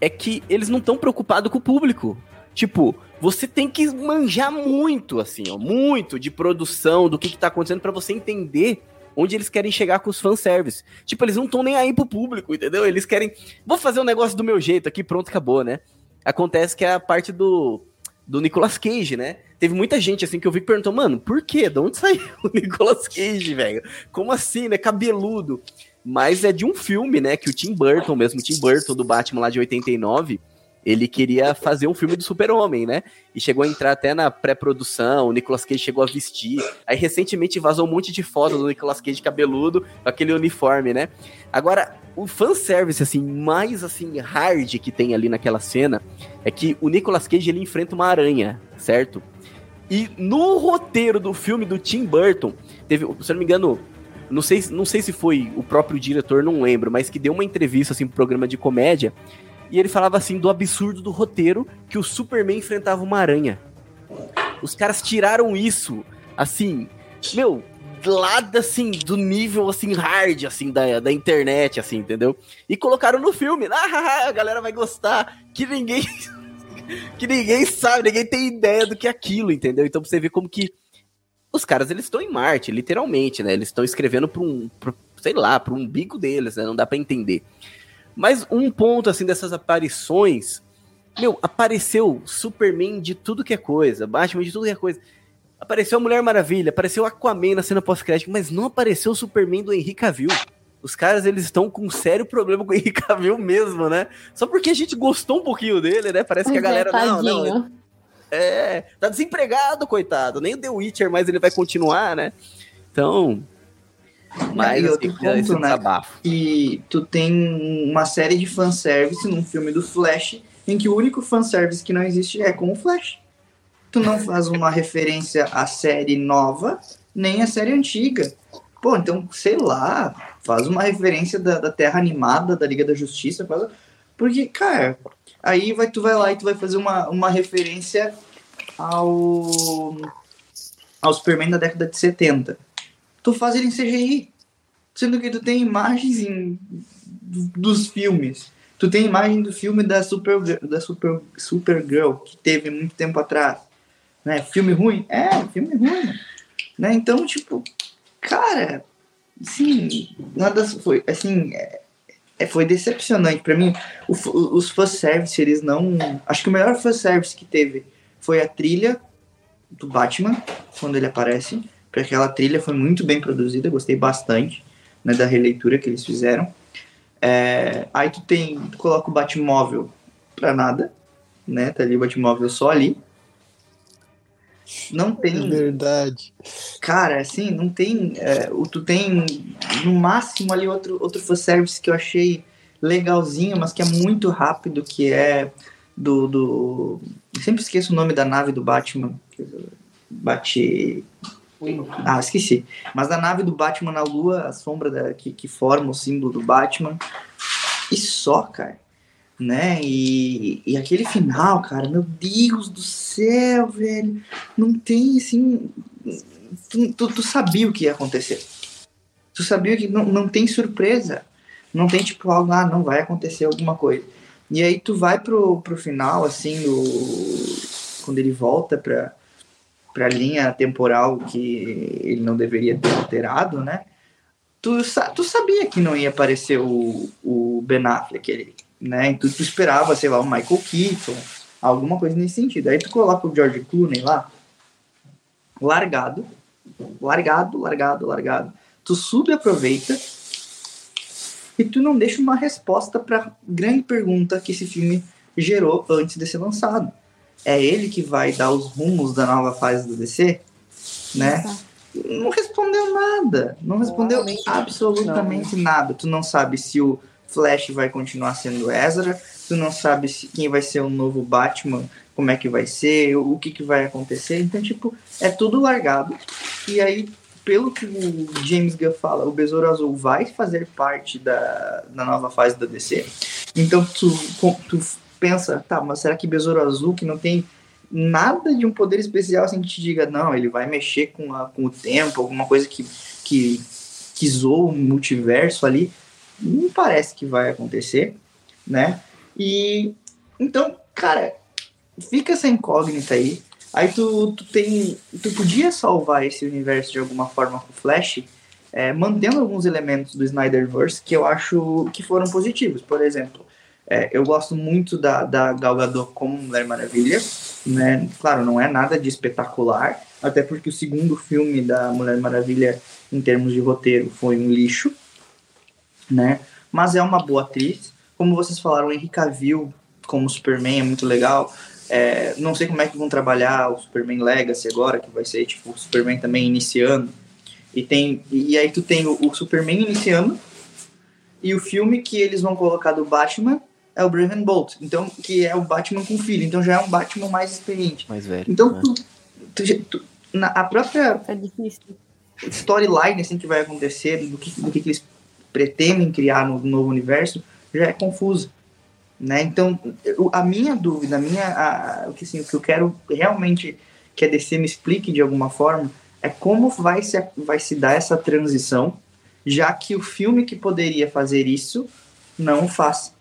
é que eles não estão preocupados com o público. Tipo, você tem que manjar muito, assim, ó, muito de produção, do que, que tá acontecendo pra você entender onde eles querem chegar com os fanservice. Tipo, eles não estão nem aí pro público, entendeu? Eles querem, vou fazer um negócio do meu jeito aqui, pronto, acabou, né? Acontece que é a parte do, do Nicolas Cage, né? Teve muita gente, assim, que eu vi que perguntou, mano, por quê? De onde saiu [LAUGHS] o Nicolas Cage, velho? Como assim, né? Cabeludo. Mas é de um filme, né? Que o Tim Burton mesmo, o Tim Burton do Batman lá de 89, ele queria fazer um filme do Super-Homem, né? E chegou a entrar até na pré-produção, o Nicolas Cage chegou a vestir. Aí recentemente vazou um monte de foto do Nicolas Cage cabeludo, aquele uniforme, né? Agora, o fanservice, assim, mais, assim, hard que tem ali naquela cena é que o Nicolas Cage, ele enfrenta uma aranha, certo? E no roteiro do filme do Tim Burton, teve, se eu não me engano, não sei, não sei se foi o próprio diretor, não lembro, mas que deu uma entrevista, assim, pro programa de comédia, e ele falava, assim, do absurdo do roteiro que o Superman enfrentava uma aranha. Os caras tiraram isso, assim, meu, lá, assim, do nível, assim, hard, assim, da, da internet, assim, entendeu? E colocaram no filme. Ah, a galera vai gostar. Que ninguém... [LAUGHS] que ninguém sabe, ninguém tem ideia do que é aquilo, entendeu? Então você ver como que os caras, eles estão em Marte, literalmente, né? Eles estão escrevendo pra um, pra, sei lá, pra um bico deles, né? Não dá pra entender. Mas um ponto, assim, dessas aparições... Meu, apareceu Superman de tudo que é coisa, Batman de tudo que é coisa. Apareceu a Mulher Maravilha, apareceu Aquaman na cena pós-crédito, mas não apareceu o Superman do Henry Cavill. Os caras, eles estão com um sério problema com o Henry Cavill mesmo, né? Só porque a gente gostou um pouquinho dele, né? Parece que a galera... Não, não, é, tá desempregado, coitado. Nem o The Witcher, mas ele vai continuar, né? Então... Mas, e assim, outro esse ponto, né? desabafo. E tu tem uma série de fanservice num filme do Flash, em que o único fanservice que não existe é com o Flash. Tu não faz uma referência à série nova, nem à série antiga. Pô, então, sei lá, faz uma referência da, da Terra Animada, da Liga da Justiça, faz... porque, cara, aí vai, tu vai lá e tu vai fazer uma, uma referência ao, ao Superman da década de 70. Tu faz ele em CGI, sendo que tu tem imagens em, dos filmes. Tu tem imagem do filme da Super da Super Supergirl que teve muito tempo atrás, né? Filme ruim? É, filme ruim. Né? Então, tipo, cara, assim, nada foi assim, é, é, foi decepcionante para mim. O, os fanservice, eles não, acho que o melhor fanservice que teve foi a trilha do Batman quando ele aparece, porque aquela trilha foi muito bem produzida, gostei bastante, né, da releitura que eles fizeram. É, aí tu tem, tu coloca o Batmóvel pra nada, né? Tá ali o Batmóvel só ali. Não tem. É verdade. Cara, assim, não tem. É, o- tu tem no máximo ali outro, outro fanservice que eu achei legalzinho, mas que é muito rápido, que é do. do... eu sempre esqueço o nome da nave do Batman. Bate. Ah, esqueci. Mas da nave do Batman na Lua, a sombra da, que, que forma o símbolo do Batman. E só, cara. Né? E, e aquele final, cara, meu Deus do céu, velho. Não tem assim. Tu, tu, tu sabia o que ia acontecer. Tu sabia que não, não tem surpresa. Não tem tipo algo, ah, não vai acontecer alguma coisa. E aí tu vai pro, pro final, assim, do, quando ele volta pra, pra linha temporal que ele não deveria ter alterado, né? Tu, tu sabia que não ia aparecer o, o Ben Affleck, ele, né? Então tu esperava, sei lá, o Michael Keaton, alguma coisa nesse sentido. Aí tu coloca o George Clooney lá, largado, largado, largado, largado. Tu subaproveita e tu não deixa uma resposta para grande pergunta que esse filme gerou antes de ser lançado. É ele que vai dar os rumos da nova fase do DC, né? Não respondeu nada. Não respondeu Realmente absolutamente nada. Tu não sabe se o Flash vai continuar sendo Ezra, tu não sabe se quem vai ser o novo Batman, como é que vai ser, o que, que vai acontecer. Então, tipo, é tudo largado. E aí, pelo que o James Gunn fala, o Besouro Azul vai fazer parte da, da nova fase da DC. Então, tu, tu pensa, tá, mas será que Besouro Azul, que não tem nada de um poder especial, assim, que te diga, não, ele vai mexer com, a, com o tempo, alguma coisa que, que, que o multiverso ali, não parece que vai acontecer, né? E então, cara, fica essa incógnita aí. Aí tu, tu tem. Tu podia salvar esse universo de alguma forma com o Flash, é, mantendo alguns elementos do Snyderverse que eu acho que foram positivos. Por exemplo, é, eu gosto muito da, da Gal Gadot como Mulher Maravilha, né? Claro, não é nada de espetacular, até porque o segundo filme da Mulher Maravilha, em termos de roteiro, foi um lixo, né? Mas é uma boa atriz. Como vocês falaram, o Henry Cavill como Superman é muito legal. É, não sei como é que vão trabalhar o Superman Legacy agora, que vai ser tipo o Superman também iniciando. E tem e aí tu tem o, o Superman iniciando e o filme que eles vão colocar do Batman é o Brandon Bolt, então que é o Batman com filho, então já é um Batman mais experiente. Mais velho. Então né? tu, tu- tu- na, a própria É storyline assim que vai acontecer, do que, do que que eles pretendem criar no novo universo, já é confusa. Né? Então, a minha dúvida, a minha, a- o, que, assim, o que eu quero realmente que a DC me explique de alguma forma é como vai se, vai se dar essa transição, já que o filme que poderia fazer isso não faz.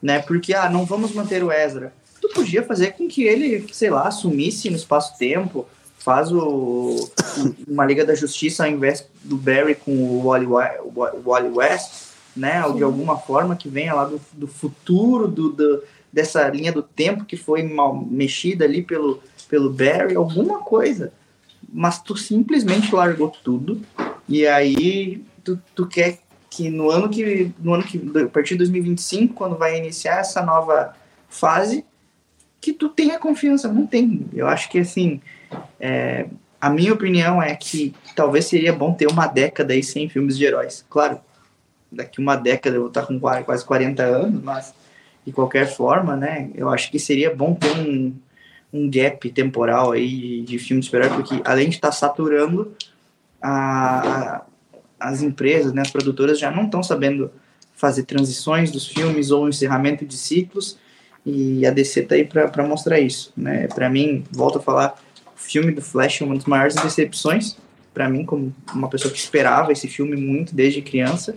Né? Porque, ah, não vamos manter o Ezra. Tu podia fazer com que ele, sei lá, sumisse no espaço-tempo, faz o, uma Liga da Justiça ao invés do Barry com o Wally, Wa- o Wally West, né? Ou de alguma forma que venha lá do, do futuro do, do- dessa linha do tempo que foi mal mexida ali pelo, pelo Barry, alguma coisa. Mas tu simplesmente largou tudo e aí tu, tu quer que no ano que no ano que a partir de 2025 quando vai iniciar essa nova fase que tu tenha confiança não tem eu acho que assim é, a minha opinião é que talvez seria bom ter uma década aí sem filmes de heróis. Claro, daqui uma década eu vou estar com qua- quase 40 anos, mas de qualquer forma, né, eu acho que seria bom ter um, um gap temporal aí de, de filmes porque além de estar saturando, a- as empresas, né, as produtoras já não estão sabendo fazer transições dos filmes ou encerramento de ciclos, e a DC tá aí para mostrar isso, né? Para mim, volto a falar, o filme do Flash é uma das maiores decepções para mim como uma pessoa que esperava esse filme muito desde criança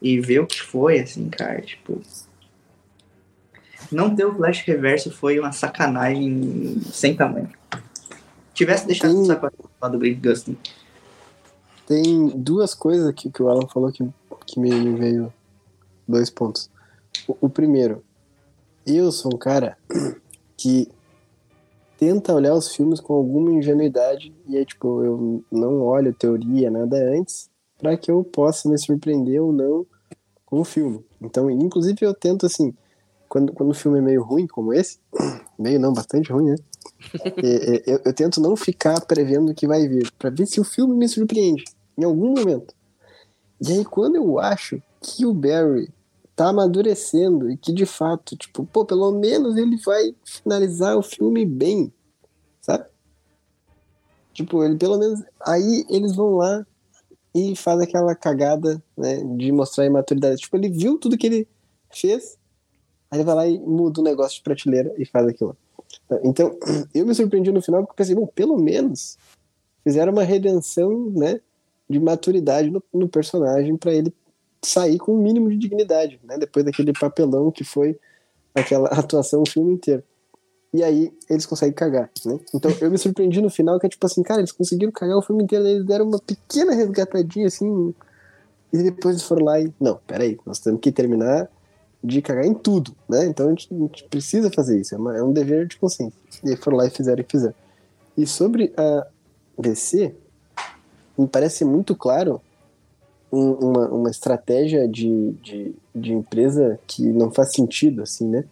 e ver o que foi assim, cara, tipo não ter o Flash Reverso foi uma sacanagem sem tamanho. Tivesse deixado o saco lá do Grant Gustin. Tem duas coisas aqui que o Alan falou que, que me me veio dois pontos. O, o primeiro, eu sou um cara que tenta olhar os filmes com alguma ingenuidade e aí, tipo, eu não olho teoria, nada antes, para que eu possa me surpreender ou não com o filme. Então, inclusive, eu tento, assim, quando, quando o filme é meio ruim, como esse, [COUGHS] meio não, bastante ruim, né? É, [LAUGHS] é, eu, eu tento não ficar prevendo o que vai vir, para ver se o filme me surpreende em algum momento. E aí, quando eu acho que o Barry tá amadurecendo e que de fato, tipo, pô, pelo menos ele vai finalizar o filme bem, sabe? Tipo, ele pelo menos. Aí eles vão lá e faz aquela cagada, né, de mostrar a imaturidade. Tipo, ele viu tudo que ele fez, aí ele vai lá e muda o negócio de prateleira e faz aquilo. Então, [CLEARS THROAT] eu me surpreendi no final porque pensei, bom, pelo menos fizeram uma redenção, né, de maturidade no, no personagem para ele sair com o um mínimo de dignidade, né, depois daquele papelão que foi aquela [LAUGHS] atuação o filme inteiro. E aí eles conseguem cagar, né? Então eu me surpreendi no final que é tipo assim, cara, eles conseguiram cagar o filme inteiro, eles deram uma pequena resgatadinha assim, e depois eles foram lá e, não, peraí, nós temos que terminar de cagar em tudo, né? Então a gente, a gente precisa fazer isso, é, uma- é um dever de consciência. E aí foram lá e fizeram o que fizeram. E sobre a DC, me parece muito claro um- uma, uma estratégia de, de, de empresa que não faz sentido, assim, né?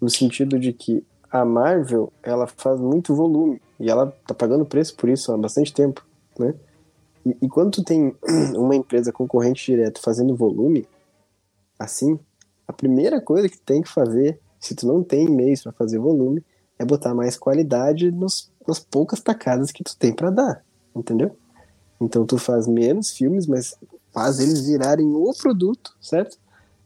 no sentido de que a Marvel, ela faz muito volume, e ela tá pagando preço por isso há bastante tempo, né? E, e quando tu tem [CLEARS THROAT] uma empresa concorrente direto fazendo volume, assim, a primeira coisa que tu tem que fazer, se tu não tem meios para fazer volume, é botar mais qualidade nos, nas poucas tacadas que tu tem para dar, entendeu? Então tu faz menos filmes, mas faz eles virarem o produto, certo?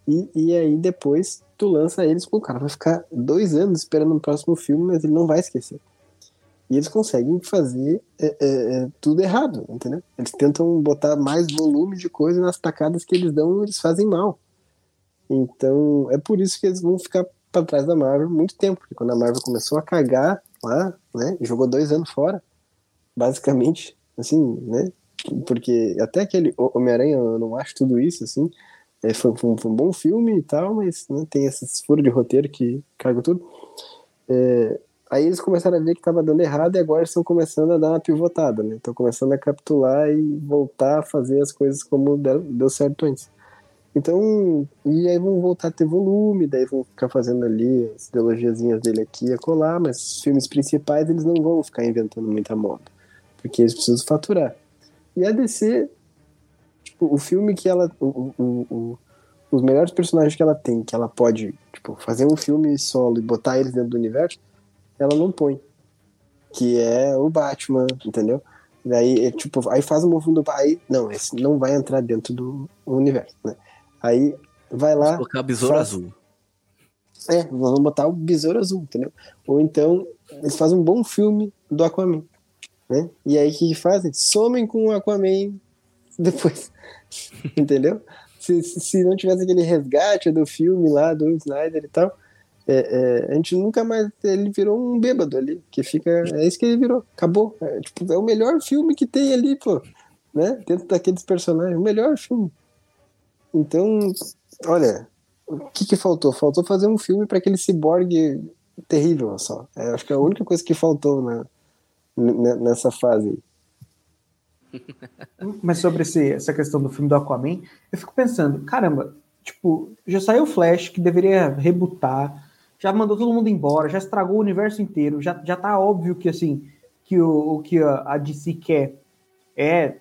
E, e aí depois tu lança eles, o cara vai ficar dois anos esperando o próximo filme, mas ele não vai esquecer. E eles conseguem fazer é, é, é, tudo errado, entendeu? Eles tentam botar mais volume de coisa nas tacadas que eles dão, eles fazem mal. Então é por isso que eles vão ficar para trás da Marvel muito tempo, porque quando a Marvel começou a cagar lá, né, jogou dois anos fora, basicamente, assim, né, porque até aquele Homem-Aranha, eu não acho tudo isso, assim, é, foi, foi, um, foi, um, bom filme e tal, mas né, tem esses furos de roteiro que cagam tudo. É, aí eles começaram a ver que estava dando errado e agora estão começando a dar uma pivotada, né? Estão começando a capitular e voltar a fazer as coisas como deu, deu certo antes. Então, e aí vão voltar a ter volume, daí vão ficar fazendo ali as ideologiazinhas dele aqui a colar, mas os filmes principais eles não vão ficar inventando muita moda, porque eles precisam faturar. E a DC, tipo, o filme que ela. O, o, o, os melhores personagens que ela tem, que ela pode, tipo, fazer um filme solo e botar eles dentro do universo, ela não põe. Que é o Batman, entendeu? Daí, é, tipo, aí faz um fundo, aí, não, esse não vai entrar dentro do universo, né? Aí vai lá. Vamos colocar o besouro faz... azul. É, vamos botar o besouro azul, entendeu? Ou então eles fazem um bom filme do Aquaman. Né? E aí o que fazem? Somem com o Aquaman depois. [LAUGHS] entendeu? Se, se não tivesse aquele resgate do filme lá, do Snyder e tal, é, é, a gente nunca mais. Ele virou um bêbado ali, que fica. É isso que ele virou, acabou. É, tipo, é o melhor filme que tem ali, pô. Né? Dentro daqueles personagens, o melhor filme. Então, olha, o que, que faltou? Faltou fazer um filme para aquele ciborgue terrível só. É, acho que é a única coisa que faltou na, nessa fase. [LAUGHS] Mas sobre esse, essa questão do filme do Aquaman, eu fico pensando, caramba, tipo, já saiu o Flash que deveria rebutar, já mandou todo mundo embora, já estragou o universo inteiro, já, já tá óbvio que assim, que o, o que a, a DC quer é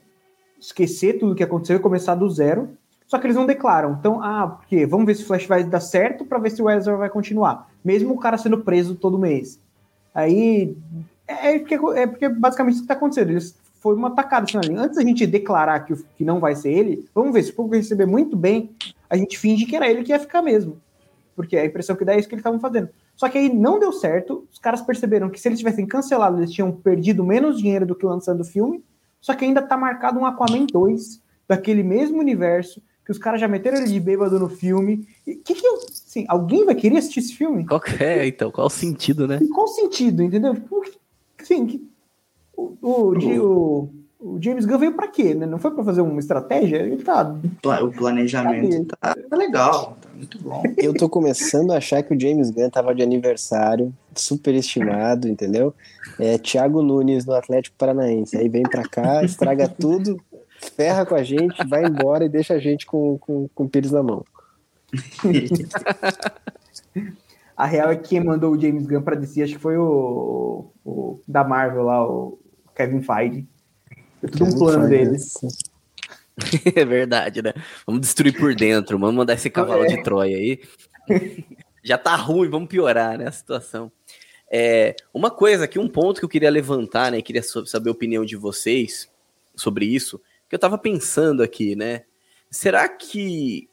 esquecer tudo o que aconteceu e começar do zero. Só que eles não declaram. Então, ah, porque vamos ver se o Flash vai dar certo para ver se o Ezra vai continuar. Mesmo o cara sendo preso todo mês. Aí. É, é porque, é porque basicamente isso que tá acontecendo. Eles foi uma tacada assim. Antes da gente declarar que, que não vai ser ele, vamos ver, se o povo receber muito bem, a gente finge que era ele que ia ficar mesmo. Porque a impressão que dá é isso que eles estavam fazendo. Só que aí não deu certo, os caras perceberam que se eles tivessem cancelado, eles tinham perdido menos dinheiro do que lançando o filme, só que ainda tá marcado um Aquaman 2, daquele mesmo universo, que os caras já meteram ele de bêbado no filme. E que que eu, assim, alguém vai querer assistir esse filme? Qual é, então? Qual o sentido, né? qual o sentido, entendeu? Assim, que, o, o, o, o, James Gunn veio pra quê, né? Não foi pra fazer uma estratégia? Ele tá... O planejamento tá, tá legal, tá muito bom. [LAUGHS] Eu tô começando a achar que o James Gunn tava de aniversário, superestimado, entendeu? É Thiago Nunes no Atlético Paranaense. Aí vem pra cá, estraga tudo, ferra com a gente, vai embora e deixa a gente com, com, com o pires na mão. [LAUGHS] a real é que quem mandou o James Gunn pra DC, acho que foi o, o da Marvel lá, o Kevin Feige. Foi tudo Kevin um plano Feige, deles. [LAUGHS] É verdade, né? Vamos destruir por dentro, vamos mandar esse cavalo é. de Troia aí. [LAUGHS] Já tá ruim, vamos piorar, né, a situação. É, uma coisa aqui, um ponto que eu queria levantar, né, queria saber a opinião de vocês sobre isso, que eu tava pensando aqui, né? Será que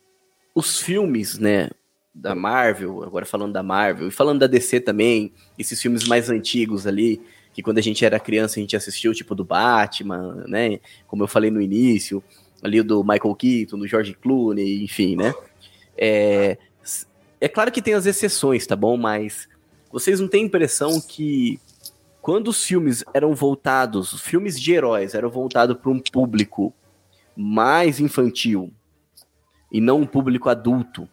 os filmes, né, da Marvel, agora falando da Marvel, e falando da DC também, esses filmes mais antigos ali, que quando a gente era criança a gente assistiu, tipo do Batman, né? Como eu falei no início, ali do Michael Keaton, do George Clooney, enfim, né? É, é claro que tem as exceções, tá bom? Mas vocês não têm impressão que quando os filmes eram voltados, os filmes de heróis eram voltados para um público mais infantil e não um público adulto,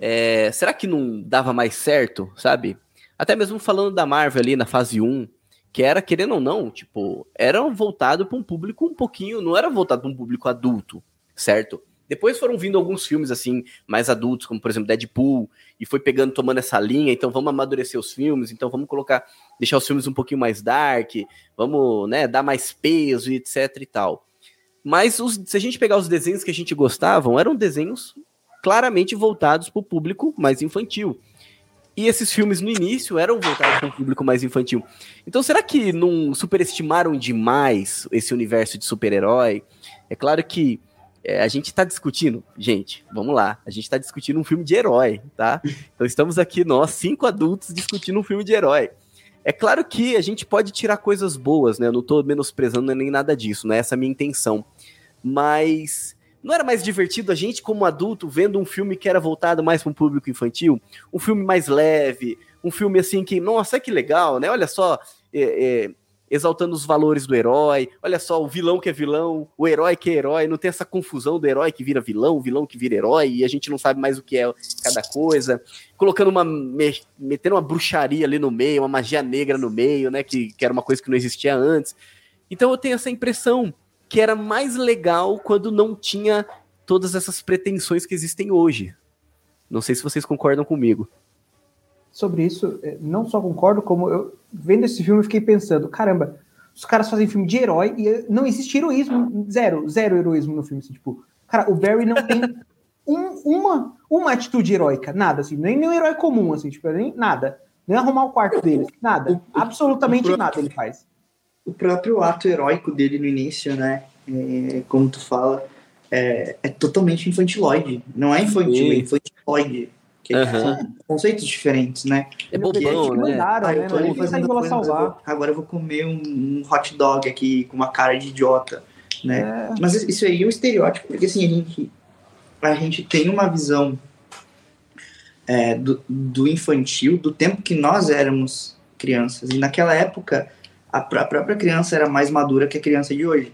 é, será que não dava mais certo, sabe? Até mesmo falando da Marvel ali na fase 1, que era, querendo ou não, tipo, era voltado para um público um pouquinho, não era voltado para um público adulto, certo? Depois foram vindo alguns filmes assim, mais adultos, como por exemplo Deadpool, e foi pegando, tomando essa linha, então vamos amadurecer os filmes, então vamos colocar, deixar os filmes um pouquinho mais dark, vamos, né, dar mais peso e etc e tal. Mas os, se a gente pegar os desenhos que a gente gostava, eram desenhos claramente voltados para o público mais infantil. E esses filmes no início eram voltados para um público mais infantil. Então, será que não superestimaram demais esse universo de super-herói? É claro que é, a gente está discutindo, gente, vamos lá, a gente está discutindo um filme de herói, tá? Então estamos aqui, nós, cinco adultos, discutindo um filme de herói. É claro que a gente pode tirar coisas boas, né? Eu não estou menosprezando nem nada disso, não é essa a minha intenção. Mas não era mais divertido a gente, como adulto, vendo um filme que era voltado mais para um público infantil? Um filme mais leve, um filme assim que, nossa, que legal, né? Olha só, é, é, exaltando os valores do herói, olha só, o vilão que é vilão, o herói que é herói, não tem essa confusão do herói que vira vilão, o vilão que vira herói, e a gente não sabe mais o que é cada coisa. Colocando uma. metendo uma bruxaria ali no meio, uma magia negra no meio, né? Que, que era uma coisa que não existia antes. Então eu tenho essa impressão que era mais legal quando não tinha todas essas pretensões que existem hoje. Não sei se vocês concordam comigo. Sobre isso, é, não só concordo, como eu, vendo esse filme, eu fiquei pensando: caramba, os caras fazem filme de herói e não existe heroísmo, zero, zero heroísmo no filme. Assim, tipo, cara, o Barry não tem [LAUGHS] um, uma, uma atitude heróica, nada, assim, nem, nem um herói comum, assim, tipo, nem nada. Nem arrumar o quarto dele, nada. Absolutamente nada ele faz o próprio ato heróico dele no início, né? É, como tu fala, é, é, totalmente infantiloide. Não é infantil, Sim. é infantiloide. Que uhum. são conceitos diferentes, né? É bobão, né? Mandaram, ah, eu tô ali fazendo coisa, salvar. agora eu vou comer um, um, hot dog aqui com uma cara de idiota, né? É. Mas isso aí é um estereótipo, porque assim, a gente, a gente tem uma visão é, do, do infantil, do tempo que nós éramos crianças. E naquela época a, própria criança era mais madura que a criança de hoje.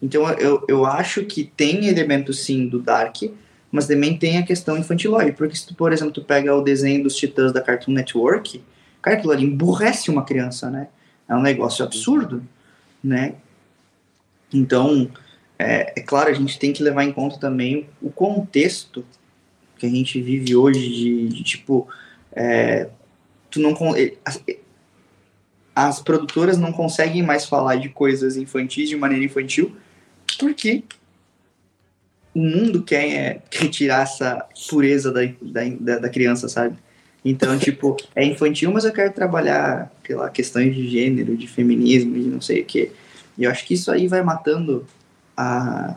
Então eu, eu acho que tem elementos sim do Dark, mas também tem a questão infantilóide, porque se tu, por exemplo, tu pega o desenho dos Titãs da Cartoon Network, cara, aquilo ali emburrece uma criança, né? É um negócio absurdo, né? Então, é, é claro, a gente tem que levar em conta também o contexto que a gente vive hoje de, de tipo, é, tu não as produtoras não conseguem mais falar de coisas infantis de maneira infantil, porque o mundo quer, é, quer tirar essa pureza da, da, da criança, sabe? Então, [LAUGHS] tipo, é infantil, mas eu quero trabalhar pela questões de gênero, de feminismo, de não sei o quê. E eu acho que isso aí vai matando a,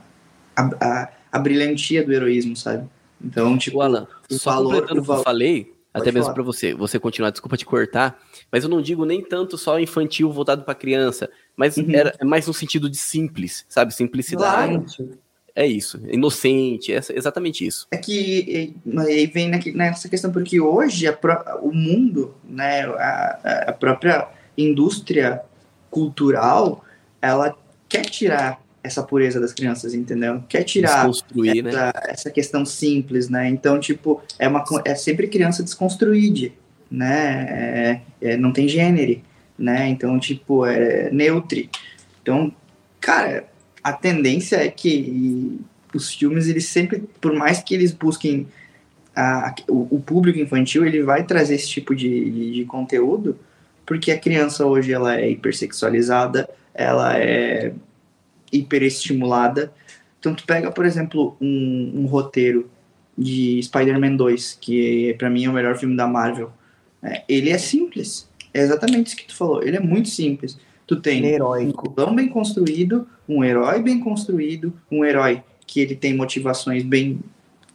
a, a, a brilhantia do heroísmo, sabe? Então, tipo, o Alan, o só valor, o que eu falei, até mesmo para você, você continuar, desculpa te cortar, mas eu não digo nem tanto só infantil voltado para criança, mas uhum. era, é mais no sentido de simples, sabe? Simplicidade. Claro. É isso, inocente, é exatamente isso. É que aí vem nessa questão, porque hoje o mundo, né, a, a própria indústria cultural, ela quer tirar essa pureza das crianças, entendeu? Quer tirar essa, né? essa questão simples, né? Então, tipo, é, uma, é sempre criança desconstruída, né? É, é, não tem gênero, né? Então, tipo, é neutro. Então, cara, a tendência é que os filmes, eles sempre, por mais que eles busquem a, o, o, público infantil, ele vai trazer esse tipo de, de, de conteúdo, porque a criança hoje ela é hipersexualizada, ela é hiperestimulada. Então tu pega, por exemplo, um, um roteiro de Spider-Man 2, que para mim é o melhor filme da Marvel. É, ele é simples. É exatamente isso que tu falou. Ele é muito simples. Tu tem Heróico. um vilão bem construído, um herói bem construído, um herói que ele tem motivações bem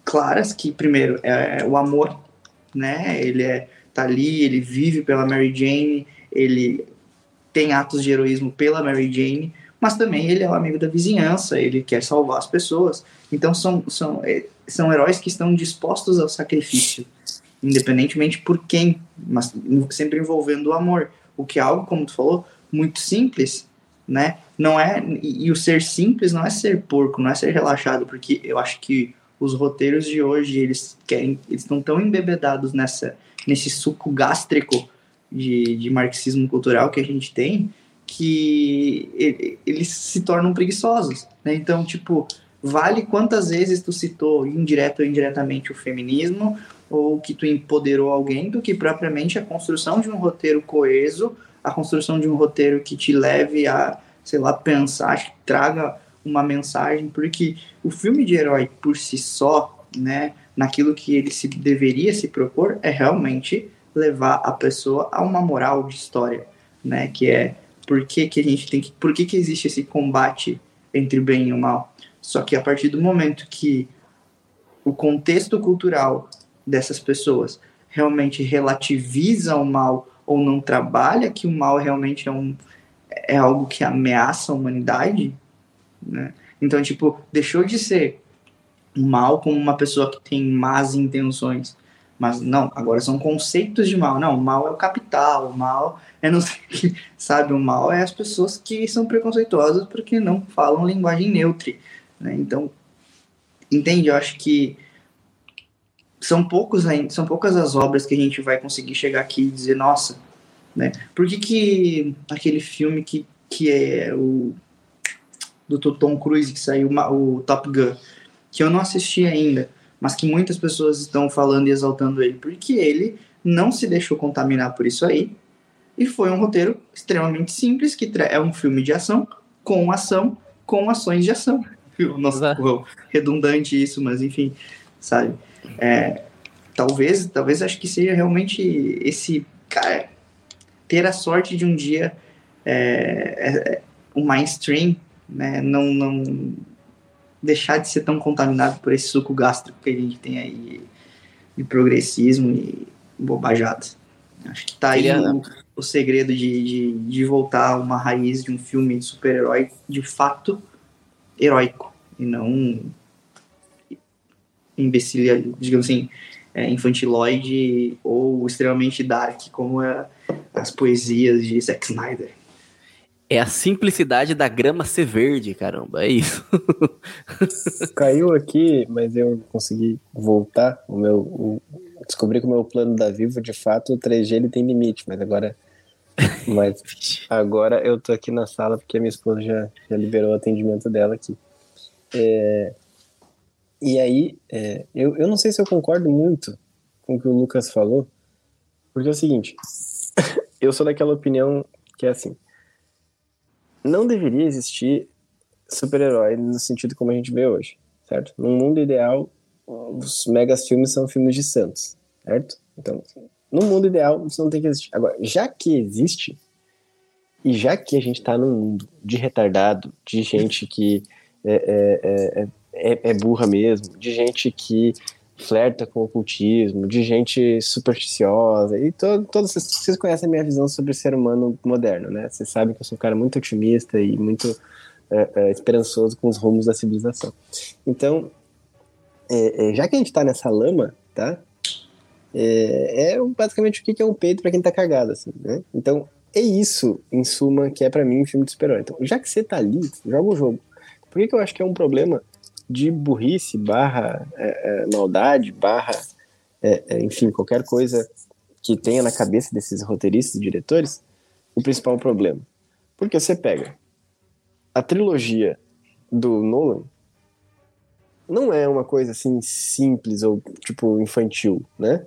claras, que primeiro é o amor, né? Ele é tá ali, ele vive pela Mary Jane, ele tem atos de heroísmo pela Mary Jane, mas também ele é o amigo da vizinhança, ele quer salvar as pessoas. Então são, são, é, são heróis que estão dispostos ao sacrifício, independentemente por quem, mas sempre envolvendo o amor. O que é algo, como tu falou, muito simples, né? Não é e, e o ser simples não é ser porco, não é ser relaxado, porque eu acho que os roteiros de hoje eles querem, eles estão tão embebedados nessa nesse suco gástrico de, de marxismo cultural que a gente tem que eles se tornam preguiçosos, né? Então, tipo, vale quantas vezes tu citou indireto ou indiretamente o feminismo ou que tu empoderou alguém do que propriamente a construção de um roteiro coeso, a construção de um roteiro que te leve a, sei lá, pensar, que traga uma mensagem, porque o filme de herói por si só, né, naquilo que ele se deveria se propor é realmente levar a pessoa a uma moral de história, né, que é por que, que a gente tem que, por que, que existe esse combate entre o bem e o mal? Só que a partir do momento que o contexto cultural dessas pessoas realmente relativiza o mal ou não trabalha que o mal realmente é, um, é algo que ameaça a humanidade, né? Então, tipo, deixou de ser mal como uma pessoa que tem más intenções. Mas não, agora são conceitos de mal. Não, o mal é o capital, o mal é não sei sabe? O mal é as pessoas que são preconceituosas porque não falam linguagem neutra. Né? Então, entende? Eu acho que são poucos são poucas as obras que a gente vai conseguir chegar aqui e dizer, nossa, né? Por que, que aquele filme que, que é o do Tom Cruise que saiu o Top Gun, que eu não assisti ainda, mas que muitas pessoas estão falando e exaltando ele, porque ele não se deixou contaminar por isso aí, e foi um roteiro extremamente simples, que é um filme de ação, com ação, com ações de ação. [LAUGHS] Nossa, redundante isso, mas enfim, sabe? É, talvez, talvez acho que seja realmente esse cara ter a sorte de um dia é, é, o mainstream, né, não, não deixar de ser tão contaminado por esse suco gástrico que a gente tem aí de progressismo e bobajadas. Acho que tá aí o, o segredo de, de, de voltar a uma raiz de um filme de super-herói de fato heróico e não imbecil, digamos assim, é, infantiloide ou extremamente dark, como é as poesias de Zack Snyder. É a simplicidade da grama ser verde, caramba, é isso. [LAUGHS] Caiu aqui, mas eu consegui voltar. O meu, o, descobri que o meu plano da Vivo, de fato, o 3G ele tem limite, mas agora mas [LAUGHS] agora eu tô aqui na sala porque a minha esposa já, já liberou o atendimento dela aqui. É, e aí, é, eu, eu não sei se eu concordo muito com o que o Lucas falou, porque é o seguinte, [LAUGHS] eu sou daquela opinião que é assim, não deveria existir super-herói no sentido como a gente vê hoje, certo? No mundo ideal, os megas filmes são filmes de santos, certo? Então, no mundo ideal, isso não tem que existir. Agora, já que existe, e já que a gente tá num mundo de retardado, de gente que é, é, é, é, é burra mesmo, de gente que flerta com o ocultismo, de gente supersticiosa, e to, todos vocês conhecem a minha visão sobre o ser humano moderno, né? Vocês sabem que eu sou um cara muito otimista e muito é, é, esperançoso com os rumos da civilização. Então, é, é já que a gente tá nessa lama, tá? É, é basicamente o que é um peito para quem tá cagado, assim, né? Então, é isso, em suma, que é para mim um filme de super-herói. Então, já que você tá ali, joga o jogo. Por que, que eu acho que é um problema de burrice, barra é, é, maldade, barra, é, é, enfim, qualquer coisa que tenha na cabeça desses roteiristas e diretores, o principal problema. Porque você pega a trilogia do Nolan, não é uma coisa assim simples ou tipo infantil, né?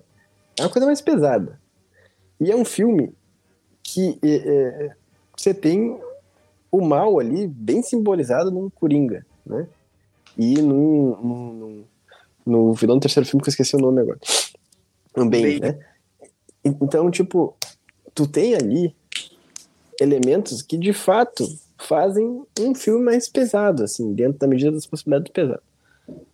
É uma coisa mais pesada. E é um filme que é, é, você tem o mal ali bem simbolizado num Coringa, né? E no, no, no vilão do terceiro filme, que eu esqueci o nome agora. Bane, né? Então, tipo, tu tem ali elementos que de fato fazem um filme mais pesado, assim, dentro da medida das possibilidades do pesado.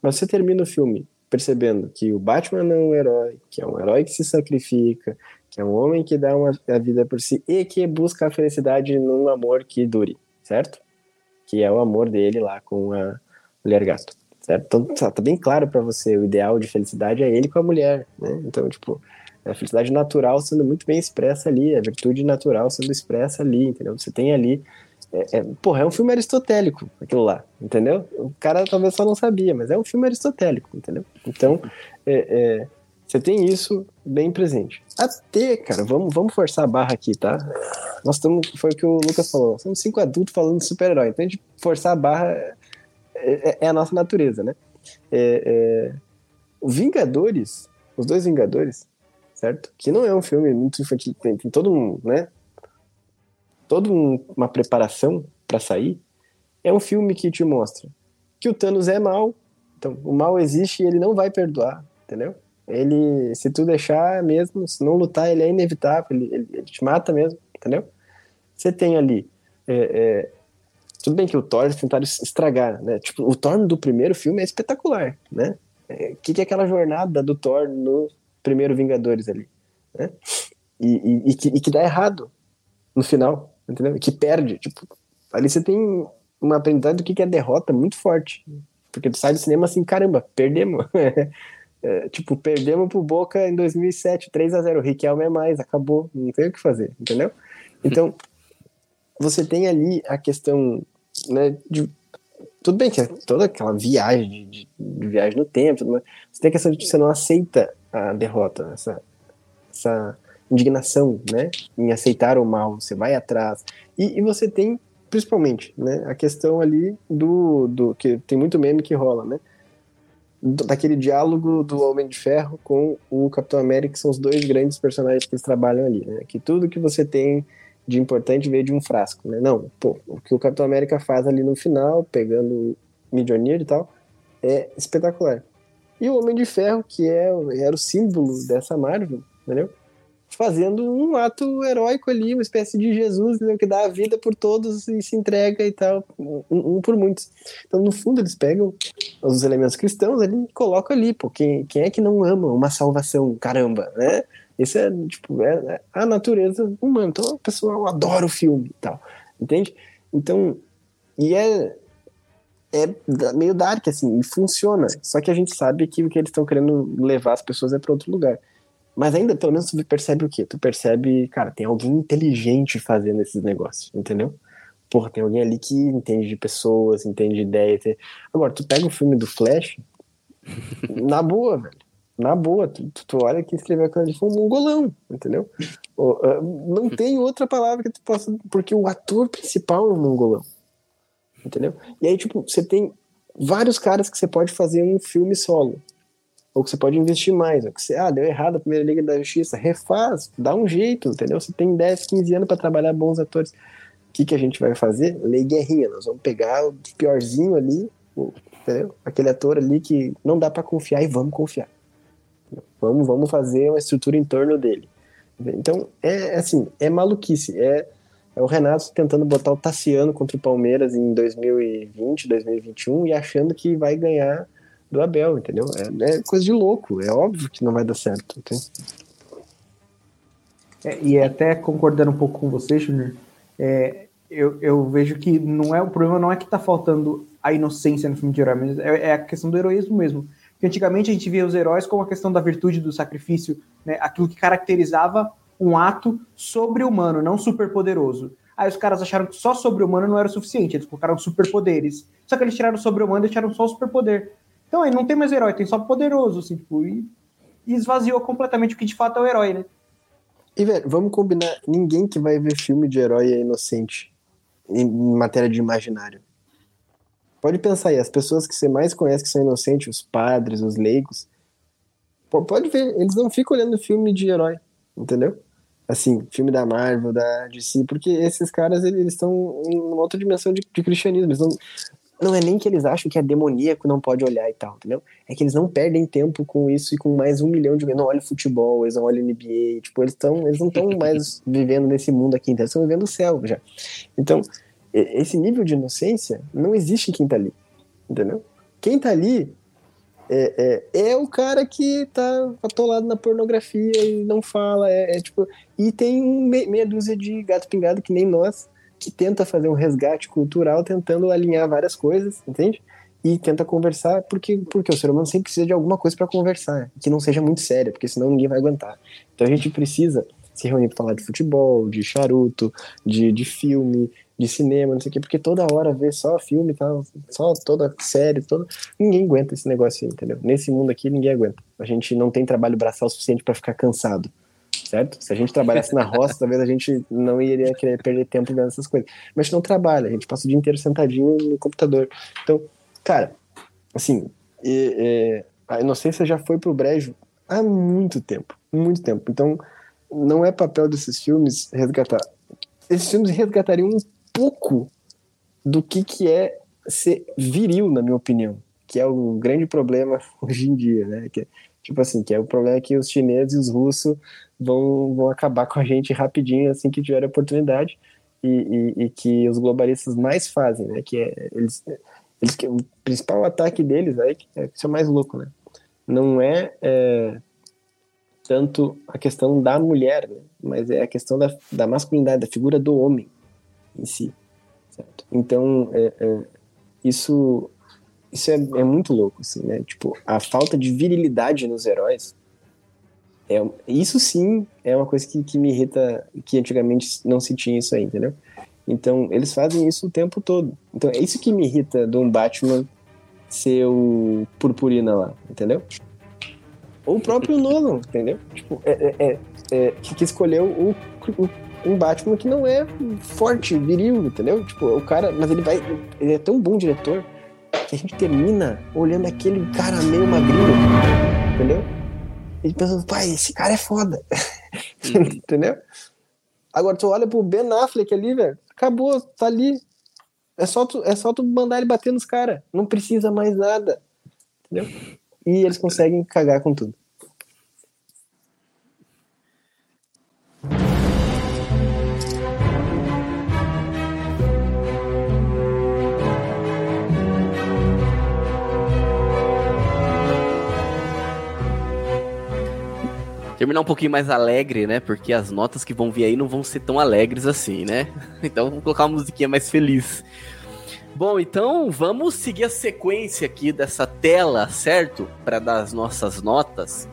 Mas você termina o filme percebendo que o Batman não é um herói, que é um herói que se sacrifica, que é um homem que dá uma, a vida por si e que busca a felicidade num amor que dure, certo? Que é o amor dele lá com a, mulher gato, certo? Então tá, tá bem claro para você, o ideal de felicidade é ele com a mulher, né? Então, tipo, a felicidade natural sendo muito bem expressa ali, a virtude natural sendo expressa ali, entendeu? Você tem ali é, é, porra, é um filme aristotélico, aquilo lá, entendeu? O cara talvez só não sabia, mas é um filme aristotélico, entendeu? Então, é, é, você tem isso bem presente. Até, cara, vamos, vamos forçar a barra aqui, tá? Nós estamos, foi o que o Lucas falou, somos cinco adultos falando de super-herói, então a gente forçar a barra é, é a nossa natureza, né? É, é, Vingadores, os dois Vingadores, certo? Que não é um filme muito infantil, tem, tem todo um, né? Toda um, uma preparação para sair. É um filme que te mostra que o Thanos é mal, então o mal existe e ele não vai perdoar, entendeu? Ele, se tu deixar mesmo, se não lutar, ele é inevitável, ele, ele, ele te mata mesmo, entendeu? Você tem ali é, é, tudo bem que o Thor tentaram estragar, né? Tipo, o Thor do primeiro filme é espetacular, né? O é, que, que é aquela jornada do Thor no primeiro Vingadores ali, né? E, e, e, que, e que dá errado no final, entendeu? Que perde, tipo, ali você tem uma aprendizagem do que, que é derrota muito forte, porque tu sai do cinema assim, caramba, perdemos. [LAUGHS] é, tipo, perdemos pro Boca em 2007, 3 a 0 o Riquelme é mais, acabou, não tem o que fazer, entendeu? Então, você tem ali a questão, né, de tudo bem que é toda aquela viagem de, de, de viagem no tempo, mas você tem a questão de que você não aceita a derrota, essa, essa indignação, né, em aceitar o mal, você vai atrás, e, e você tem principalmente, né, a questão ali do, do que tem muito meme que rola, né, daquele diálogo do Homem de Ferro com o Capitão América, que são os dois grandes personagens que eles trabalham ali, né, que tudo que você tem de importante veio de um frasco, né? Não, pô, o que o Capitão América faz ali no final, pegando Midionir e tal, é espetacular. E o Homem de Ferro, que é, era o símbolo dessa Marvel, entendeu? Fazendo um ato heróico ali, uma espécie de Jesus, entendeu? que dá a vida por todos e se entrega e tal, um, um, por muitos. Então, no fundo, eles pegam os elementos cristãos ali e colocam ali, pô, quem, quem é que não ama uma salvação, caramba, né? Isso é, tipo, é, é a natureza humana. Então, o pessoal adora o filme e tal, entende? Então, e é, é meio dark, assim, e funciona. Só que a gente sabe que o que eles estão querendo levar as pessoas é para outro lugar. Mas ainda, pelo menos, tu percebe o quê? Tu percebe, cara, tem alguém inteligente fazendo esses negócios, entendeu? Porra, tem alguém ali que entende de pessoas, entende de ideia. Agora, tu pega o filme do Flash, [LAUGHS] na boa, velho na boa, tu, tu olha que escreveu aquilo ali foi um mongolão, entendeu? Não tem outra palavra que tu possa. Porque o ator principal é um mongolão. Entendeu? E aí, tipo, você tem vários caras que você pode fazer um filme solo. Ou que você pode investir mais. Ou que você, ah, deu errado a primeira Liga da Justiça. Refaz, dá um jeito, entendeu? Você tem 10, 15 anos para trabalhar bons atores. O que, que a gente vai fazer? Lei Guerrinha. Nós vamos pegar o piorzinho ali, entendeu? Aquele ator ali que não dá para confiar e vamos confiar. Vamos, vamos fazer uma estrutura em torno dele. Então, é assim, é maluquice. É, é o Renato tentando botar o Tassiano contra o Palmeiras em 2020, 2021 e achando que vai ganhar do Abel, entendeu? É, é coisa de louco. É óbvio que não vai dar certo. É, e até concordando um pouco com você, Júnior, é, eu, eu vejo que não é o problema não é que tá faltando a inocência no filme de herói, mas é, é a questão do heroísmo mesmo que antigamente a gente via os heróis como a questão da virtude do sacrifício, né? aquilo que caracterizava um ato sobre-humano, não superpoderoso. Aí os caras acharam que só sobre-humano não era o suficiente, eles colocaram superpoderes. Só que eles tiraram sobre-humano e tiraram só o superpoder. Então aí não tem mais herói, tem só poderoso, assim, tipo, e, e esvaziou completamente o que de fato é o herói, né? E, velho, vamos combinar, ninguém que vai ver filme de herói é inocente em matéria de imaginário. Pode pensar aí, as pessoas que você mais conhece que são inocentes, os padres, os leigos, pode ver, eles não ficam olhando filme de herói, entendeu? Assim, filme da Marvel, da DC, porque esses caras, eles estão em uma outra dimensão de, de cristianismo, não, não é nem que eles acham que é demoníaco, não pode olhar e tal, entendeu? É que eles não perdem tempo com isso e com mais um milhão de... Não olham futebol, eles não olham NBA, tipo, eles, tão, eles não estão mais vivendo nesse mundo aqui, então eles estão vivendo o céu já. Então, esse nível de inocência não existe em quem tá ali, entendeu? Quem tá ali é, é, é o cara que tá atolado na pornografia e não fala, é, é tipo... E tem meia dúzia de gato pingado que nem nós, que tenta fazer um resgate cultural tentando alinhar várias coisas, entende? E tenta conversar, porque, porque o ser humano sempre precisa de alguma coisa para conversar, que não seja muito séria, porque senão ninguém vai aguentar. Então a gente precisa se reunir para falar de futebol, de charuto, de, de filme, de cinema, não sei o quê, porque toda hora vê só filme e tal, só toda série, toda. Ninguém aguenta esse negócio aí, entendeu? Nesse mundo aqui, ninguém aguenta. A gente não tem trabalho braçal suficiente para ficar cansado, certo? Se a gente trabalhasse na roça, [LAUGHS] talvez a gente não iria querer perder tempo vendo essas coisas. Mas a gente não trabalha, a gente passa o dia inteiro sentadinho no computador. Então, Cara, assim, é, a inocência já foi pro brejo há muito tempo. Muito tempo. Então, não é papel desses filmes resgatar. Esses filmes resgatariam um pouco do que, que é ser viril, na minha opinião. Que é o grande problema [LAUGHS] hoje em dia, né? Que, tipo assim, que é o problema que os chineses e os russos vão, vão acabar com a gente rapidinho assim que tiver a oportunidade. E, e, e, que os globalistas mais fazem, né? Que é eles, eles o principal ataque deles aí é isso é mais louco, né? Não é, é tanto a questão da mulher, né? mas é a questão da, da masculinidade, da figura do homem em si. Certo? Então, é, é, isso, isso é, é, muito louco, assim, né? Tipo, a falta de virilidade nos heróis, é, isso sim é uma coisa que, que me irrita, que antigamente não se tinha isso aí, entendeu? Então, eles fazem isso o tempo todo. Então, é isso que me irrita de um Batman ser o purpurina lá, entendeu? Ou o próprio Nolan, entendeu? Tipo, é, é, é, é que escolheu o, o, um Batman que não é forte, viril, entendeu? Tipo, o cara, mas ele vai, ele é tão bom diretor que a gente termina olhando aquele cara meio magrinho, entendeu? E pensando, pai, esse cara é foda, [LAUGHS] entendeu? Agora tu olha pro Ben Affleck ali, velho, acabou, tá ali. É só tu, é só tu mandar ele bater nos caras, não precisa mais nada, entendeu? E eles conseguem cagar com tudo. Terminar um pouquinho mais alegre, né? Porque as notas que vão vir aí não vão ser tão alegres assim, né? [LAUGHS] Então vou colocar uma musiquinha mais feliz. Bom, então vamos seguir a sequência aqui dessa tela, certo? Para dar as nossas notas.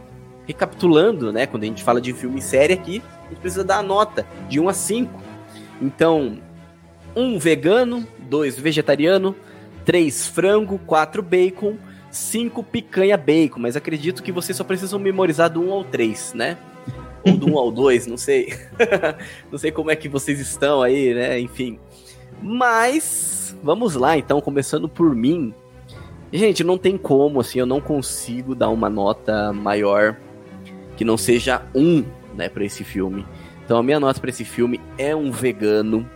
Recapitulando, né? Quando a gente fala de filme e série aqui, a gente precisa dar a nota de 1 a 5. Então, 1 vegano, 2 vegetariano, 3 frango, 4 bacon, 5 picanha bacon. Mas acredito que vocês só precisam memorizar do 1 ao 3, né? Ou do 1 ao [LAUGHS] 2, não sei. [LAUGHS] não sei como é que vocês estão aí, né? Enfim. Mas, vamos lá então, começando por mim. Gente, não tem como, assim, eu não consigo dar uma nota maior que não seja um, né, para esse filme. Então a minha nota para esse filme é um vegano.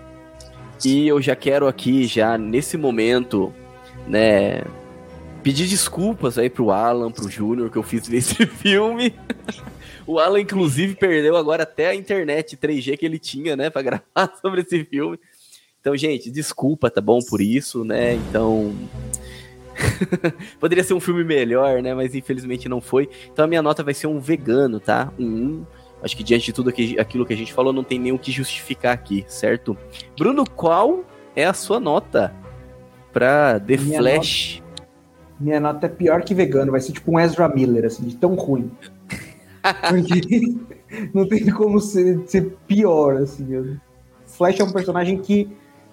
E eu já quero aqui, já nesse momento, né, pedir desculpas aí pro Alan, pro Júnior, que eu fiz [LAUGHS] nesse filme. o Alan, inclusive, perdeu agora até a internet 3G que ele tinha, né, pra [LAUGHS] gravar sobre esse filme. Então, gente, desculpa, tá bom, por isso, né? Então. [LAUGHS] Poderia ser um filme melhor, né? Mas infelizmente não foi. Então a minha nota vai ser um vegano, tá? Um 1. Acho que diante de tudo aquilo que a gente falou, não tem nem o que justificar aqui, certo? Bruno, qual é a sua nota pra The minha Flash? Nota, minha nota é pior que vegano, vai ser tipo um Ezra Miller, assim, de tão ruim. Porque [LAUGHS] não tem como ser, ser pior, assim. Flash é um personagem que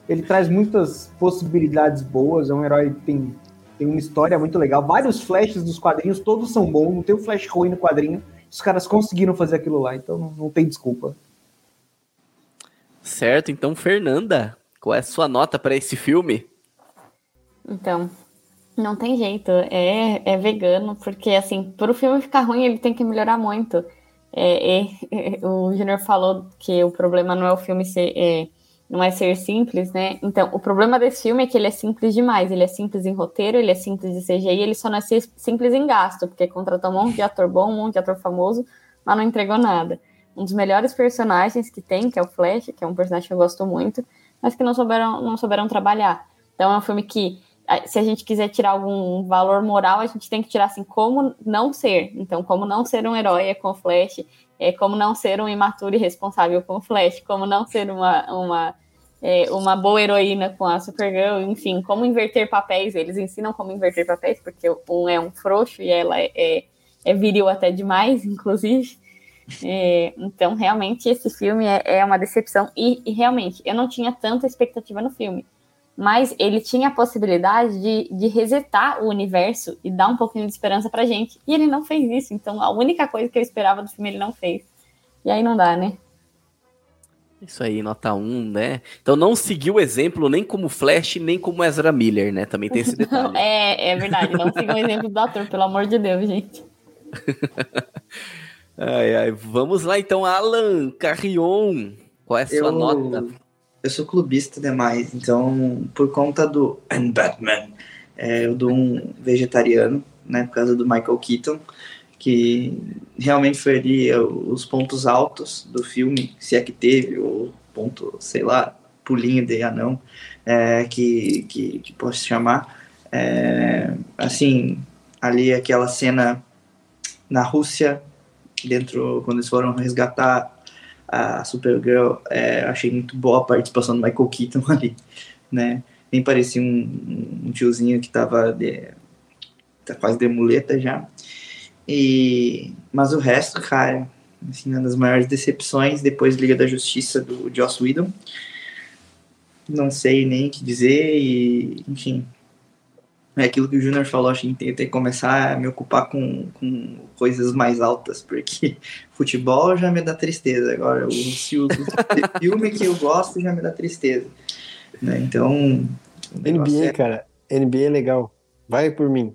ele traz muitas possibilidades boas, é um herói que tem, tem uma história muito legal. Vários flashes dos quadrinhos, todos são bons, não tem um flash ruim no quadrinho. Os caras conseguiram fazer aquilo lá, então não, não tem desculpa. Certo, então, Fernanda, qual é a sua nota para esse filme? Então, não tem jeito, é, é vegano, porque assim, para o filme ficar ruim, ele tem que melhorar muito. É, é, o Junior falou que o problema não é o filme ser, é, não é ser simples, né? Então, o problema desse filme é que ele é simples demais. Ele é simples em roteiro, ele é simples em CGI, ele só não é simples em gasto, porque contratou um monte de ator bom, um monte de ator famoso, mas não entregou nada. Um dos melhores personagens que tem, que é o Flash, que é um personagem que eu gosto muito, mas que não souberam, não souberam trabalhar. Então, é um filme que, se a gente quiser tirar algum valor moral, a gente tem que tirar assim, como não ser. Então, como não ser um herói é com Flash, é, como não ser um imaturo e responsável com Flash, como não ser uma, uma, é, uma boa heroína com a Supergirl, enfim, como inverter papéis. Eles ensinam como inverter papéis, porque um é um frouxo e ela é, é, é viril até demais, inclusive. É, então, realmente, esse filme é, é uma decepção. E, e, realmente, eu não tinha tanta expectativa no filme. Mas ele tinha a possibilidade de, de resetar o universo e dar um pouquinho de esperança pra gente. E ele não fez isso. Então, a única coisa que eu esperava do filme ele não fez. E aí não dá, né? Isso aí, nota 1, né? Então não seguiu o exemplo nem como Flash, nem como Ezra Miller, né? Também tem esse [LAUGHS] detalhe. é, é verdade, não sigam o exemplo do ator, pelo amor de Deus, gente. [LAUGHS] ai, ai. Vamos lá então, Alan Carrion. Qual é a sua Eu- nota? Eu sou clubista demais, então por conta do And Batman, é, eu dou um vegetariano, né, por causa do Michael Keaton, que realmente foi ali é, os pontos altos do filme, se é que teve, ou ponto, sei lá, pulinho de anão, é, que, que, que posso chamar. É, assim, ali aquela cena na Rússia, dentro, quando eles foram resgatar a Supergirl, é, achei muito boa a participação do Michael Keaton [LAUGHS] ali, né? Nem parecia um, um tiozinho que tava de, tá quase de muleta já. E, mas o resto, cara, assim, uma das maiores decepções depois de Liga da Justiça do Joss Whedon. Não sei nem o que dizer e, enfim, é aquilo que o Júnior falou, acho que tem que começar a me ocupar com, com coisas mais altas, porque [LAUGHS] futebol já me dá tristeza. Agora, o, se o, o [LAUGHS] filme que eu gosto já me dá tristeza. Né? Então. NBA, é- cara. NBA é legal. Vai por mim.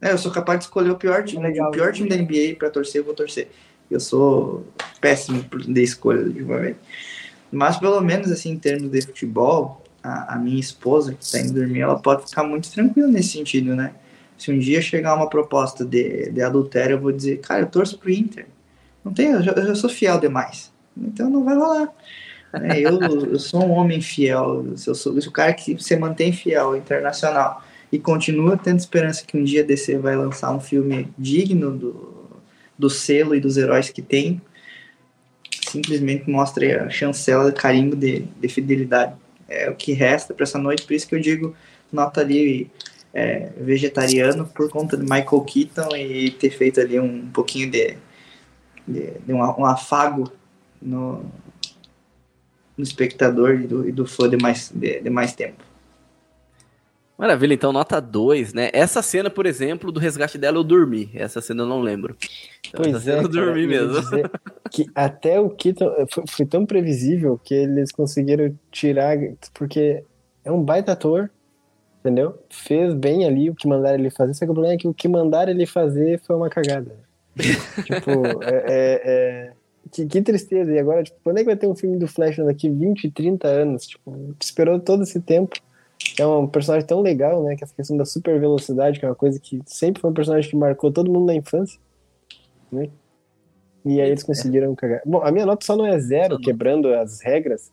É, eu sou capaz de escolher o pior time, Legal. o pior time da NBA pra torcer, eu vou torcer. Eu sou péssimo por- de escolha, ultimamente. Mas pelo menos assim, em termos de futebol, a, a minha esposa que tá indo dormir, ela pode ficar muito tranquila nesse sentido, né? Se um dia chegar uma proposta de, de adultério, eu vou dizer, cara, eu torço pro Inter. Não tem, eu eu sou fiel demais. Então não vai rolar. né? eu, eu sou um homem fiel, eu sou, o cara que se mantém fiel, internacional e continua tendo esperança que um dia DC vai lançar um filme digno do, do selo e dos heróis que tem, simplesmente mostra aí a chancela carimbo de, de fidelidade. É o que resta para essa noite, por isso que eu digo nota ali é, vegetariano por conta de Michael Keaton e ter feito ali um pouquinho de, de, de um, um afago no, no espectador e do, e do fã de mais, de, de mais tempo. Maravilha, então nota 2, né? Essa cena, por exemplo, do resgate dela eu dormi. Essa cena eu não lembro. Então, essa Pois cena é, eu dormi mesmo. Que até o Keaton foi, foi tão previsível que eles conseguiram tirar, porque é um baita ator, entendeu? Fez bem ali o que mandaram ele fazer, só que o problema é que o que mandaram ele fazer foi uma cagada. [LAUGHS] tipo, é, é- é- que, que tristeza. E agora, tipo, quando é que vai ter um filme do Flash daqui 20, 30 anos? Tipo, esperou todo esse tempo. É um personagem tão legal, né? Que essa questão da super velocidade, que é uma coisa que sempre foi um personagem que marcou todo mundo na infância. Né? E aí eles conseguiram cagar. Bom, a minha nota só não é zero, quebrando as regras,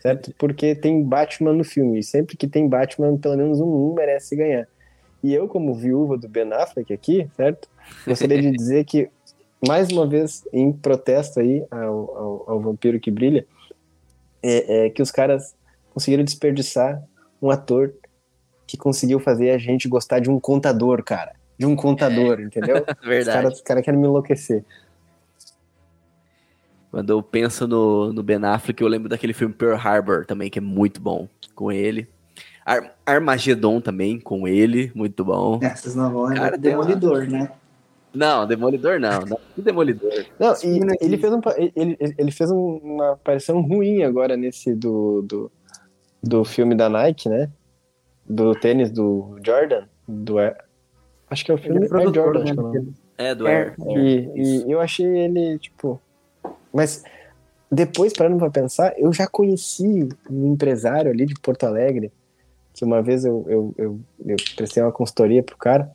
certo? Porque tem Batman no filme. E sempre que tem Batman, pelo menos um, um merece ganhar. E eu, como viúva do Ben Affleck aqui, certo? Gostaria de [LAUGHS] dizer que, mais uma vez, em protesto aí ao, ao, ao Vampiro que Brilha, é, é que os caras conseguiram desperdiçar um ator que conseguiu fazer a gente gostar de um contador, cara. De um contador, entendeu? [LAUGHS] Os Verdade. caras os caras querem me enlouquecer. Quando eu penso no, no Ben Affleck, eu lembro daquele filme Pearl Harbor também, que é muito bom com ele. Ar Armagedon também, com ele, muito bom. Essas não vão, Cara, é tem uma- demolidor, né? Não, Demolidor não. não que Demolidor. Não, e aqui- ele fez, um, ele, ele- fez um- uma aparição ruim agora nesse do, do, do filme da Nike, né? Do tênis do Jordan. Do, Air- acho que é o Ele filme é Air Jordan. né? acho que é o nome. É, do É, Air. E, e eu achei ele, tipo. Mas depois, parando pra pensar, eu já conheci um empresário ali de Porto Alegre, que uma vez eu, eu, eu, eu prestei uma consultoria pro cara,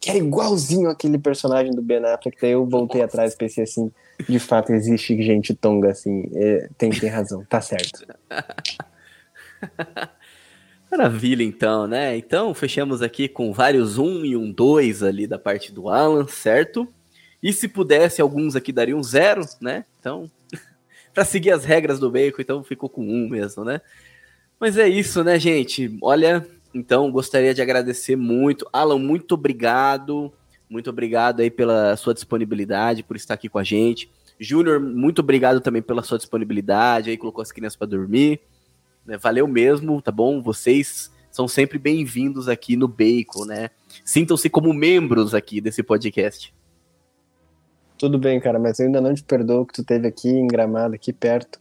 que era igualzinho aquele personagem do Ben Affleck, daí eu voltei atrás e pensei assim, de fato existe gente tonga assim, é, tem, tem razão, tá certo. [LAUGHS] [LAUGHS] Maravilha, então, né? Então, fechamos aqui com vários um e um dois ali da parte do Alan, certo? E se pudesse, alguns aqui dariam zero, né? Então, [LAUGHS] para seguir as regras do Bacon, então ficou com um mesmo, né? Mas é isso, né, gente? Olha, então, gostaria de agradecer muito. Alan, muito obrigado. Muito obrigado aí pela sua disponibilidade, por estar aqui com a gente. Júnior, muito obrigado também pela sua disponibilidade, aí colocou as crianças para dormir. Né? Valeu mesmo, tá bom? Vocês são sempre bem-vindos aqui no Bacon, né? Sintam-se como membros aqui desse podcast. Tudo bem, cara, mas eu ainda não te perdoo que tu teve aqui em Gramado, aqui perto,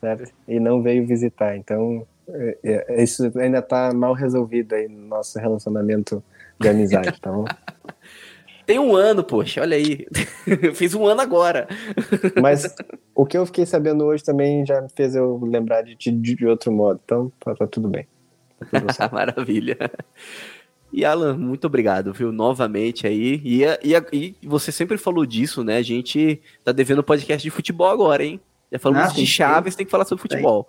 certo? E não veio visitar. Então, é, é, isso ainda tá mal resolvido aí no nosso relacionamento de amizade, tá bom? [LAUGHS] Tem um ano, poxa, olha aí. [LAUGHS] Eu fiz um ano agora. Mas [LAUGHS] o que eu fiquei sabendo hoje também já fez eu lembrar de ti de, de, outro modo. Então, tá, tá tudo bem. Tá tudo [LAUGHS] Maravilha. E Alan, muito obrigado, viu? Novamente aí. E, e, e, você sempre falou disso, né? A gente tá devendo podcast de futebol agora, hein? Já falamos ah, de Chaves, tem que falar sobre futebol.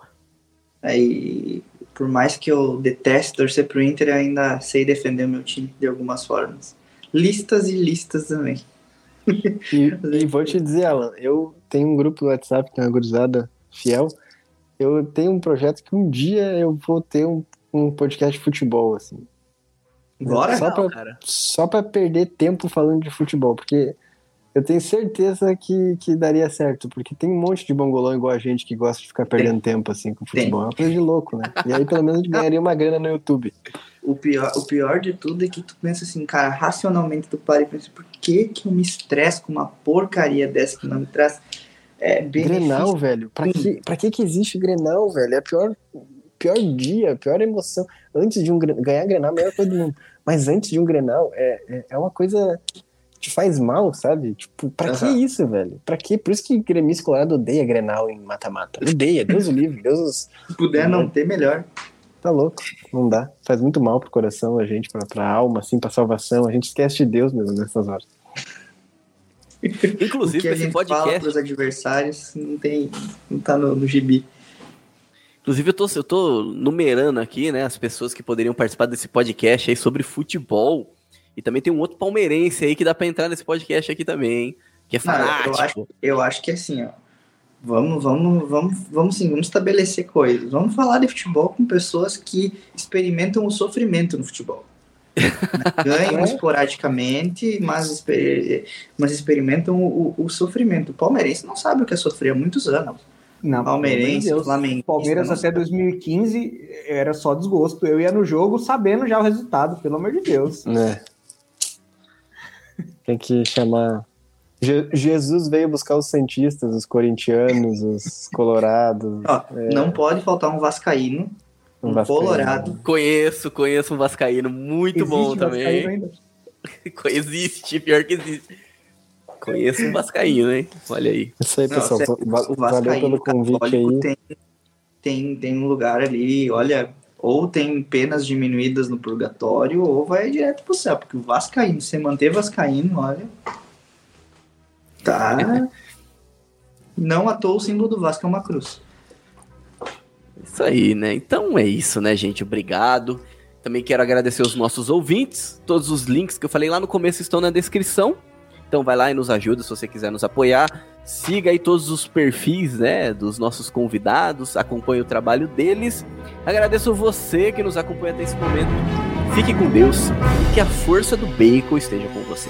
Aí, por mais que eu deteste torcer pro Inter, eu ainda sei defender o meu time de algumas formas listas e listas também. E, [LAUGHS] e, vou te dizer, Alan, eu tenho um grupo no WhatsApp, que é uma gurizada fiel. Eu tenho um projeto que um dia eu vou ter um, um podcast de futebol, assim. Bora? Só, não, pra, só pra perder tempo falando de futebol, porque eu tenho certeza que, que daria certo, porque tem um monte de bongolão igual a gente que gosta de ficar perdendo tem. tempo assim com futebol. Tem. É uma coisa de louco, né? E aí pelo menos a gente ganharia uma grana no YouTube. O pior, o pior de tudo é que tu pensa assim, cara, racionalmente tu para e pensa, por que que eu me estresso com uma porcaria dessa que não me traz é, benefício? Grenal, velho. Pra que, pra que que existe Grenal, velho? É a pior, pior dia, a pior emoção. Antes de um ganhar Grenal, a melhor coisa do mundo. Mas antes de um Grenal, é, é, é uma coisa te faz mal, sabe? Tipo, pra uhum. que isso, velho? Pra que? Por isso que gremista colorado odeia Grenal em mata-mata. Odeia, Deus o livre, Deus... Se puder não ter, melhor. Tá louco, não dá. Faz muito mal pro coração, a gente, pra, pra alma, assim, pra salvação. A gente esquece de Deus mesmo nessas horas. Inclusive, o que a gente podcast... fala pros adversários não tem, não tá no, no gibi. Inclusive, eu tô, eu tô numerando aqui, né, as pessoas que poderiam participar desse podcast aí sobre futebol. E também tem um outro palmeirense aí que dá para entrar nesse podcast aqui também, hein? Que é fanático. Não, eu, acho, eu acho que assim, ó. Vamos, vamos, vamos, vamos sim, vamos estabelecer coisas. Vamos falar de futebol com pessoas que experimentam o sofrimento no futebol. [LAUGHS] Ganham esporadicamente, mas, mas experimentam o, o, o, sofrimento. O palmeirense não sabe o que é sofrer há muitos anos. Não, Palmeirense, Flamengo. Palmeiras até 2015 era só desgosto. Eu ia no jogo sabendo já o resultado, pelo amor de Deus. É. Tem que chamar. Je Jesus veio buscar os Santistas, os corintianos, os colorados. Ó, é... Não pode faltar um Vascaíno, um, um vascaíno. colorado. Conheço, conheço um Vascaíno, muito existe bom também. [LAUGHS] Existe, pior que existe. Conheço um Vascaíno, hein? Olha aí. Isso aí, pessoal. Não, o Valeu pelo convite aí. Tem, tem, tem um lugar ali, olha, ou tem penas diminuídas no purgatório, ou vai direto pro céu, porque o Vascaíno, você manter Vascaíno, olha. Tá. [LAUGHS] Não à toa o símbolo do Vasco é uma cruz. Isso aí, né? Então é isso, né, gente? Obrigado. Também quero agradecer os nossos ouvintes. Todos os links que eu falei lá no começo estão na descrição. Então vai lá e nos ajuda se você quiser nos apoiar. Siga aí todos os perfis, né, dos nossos convidados, acompanhe o trabalho deles. Agradeço você que nos acompanha até esse momento. Fique com Deus e que a força do bacon esteja com você.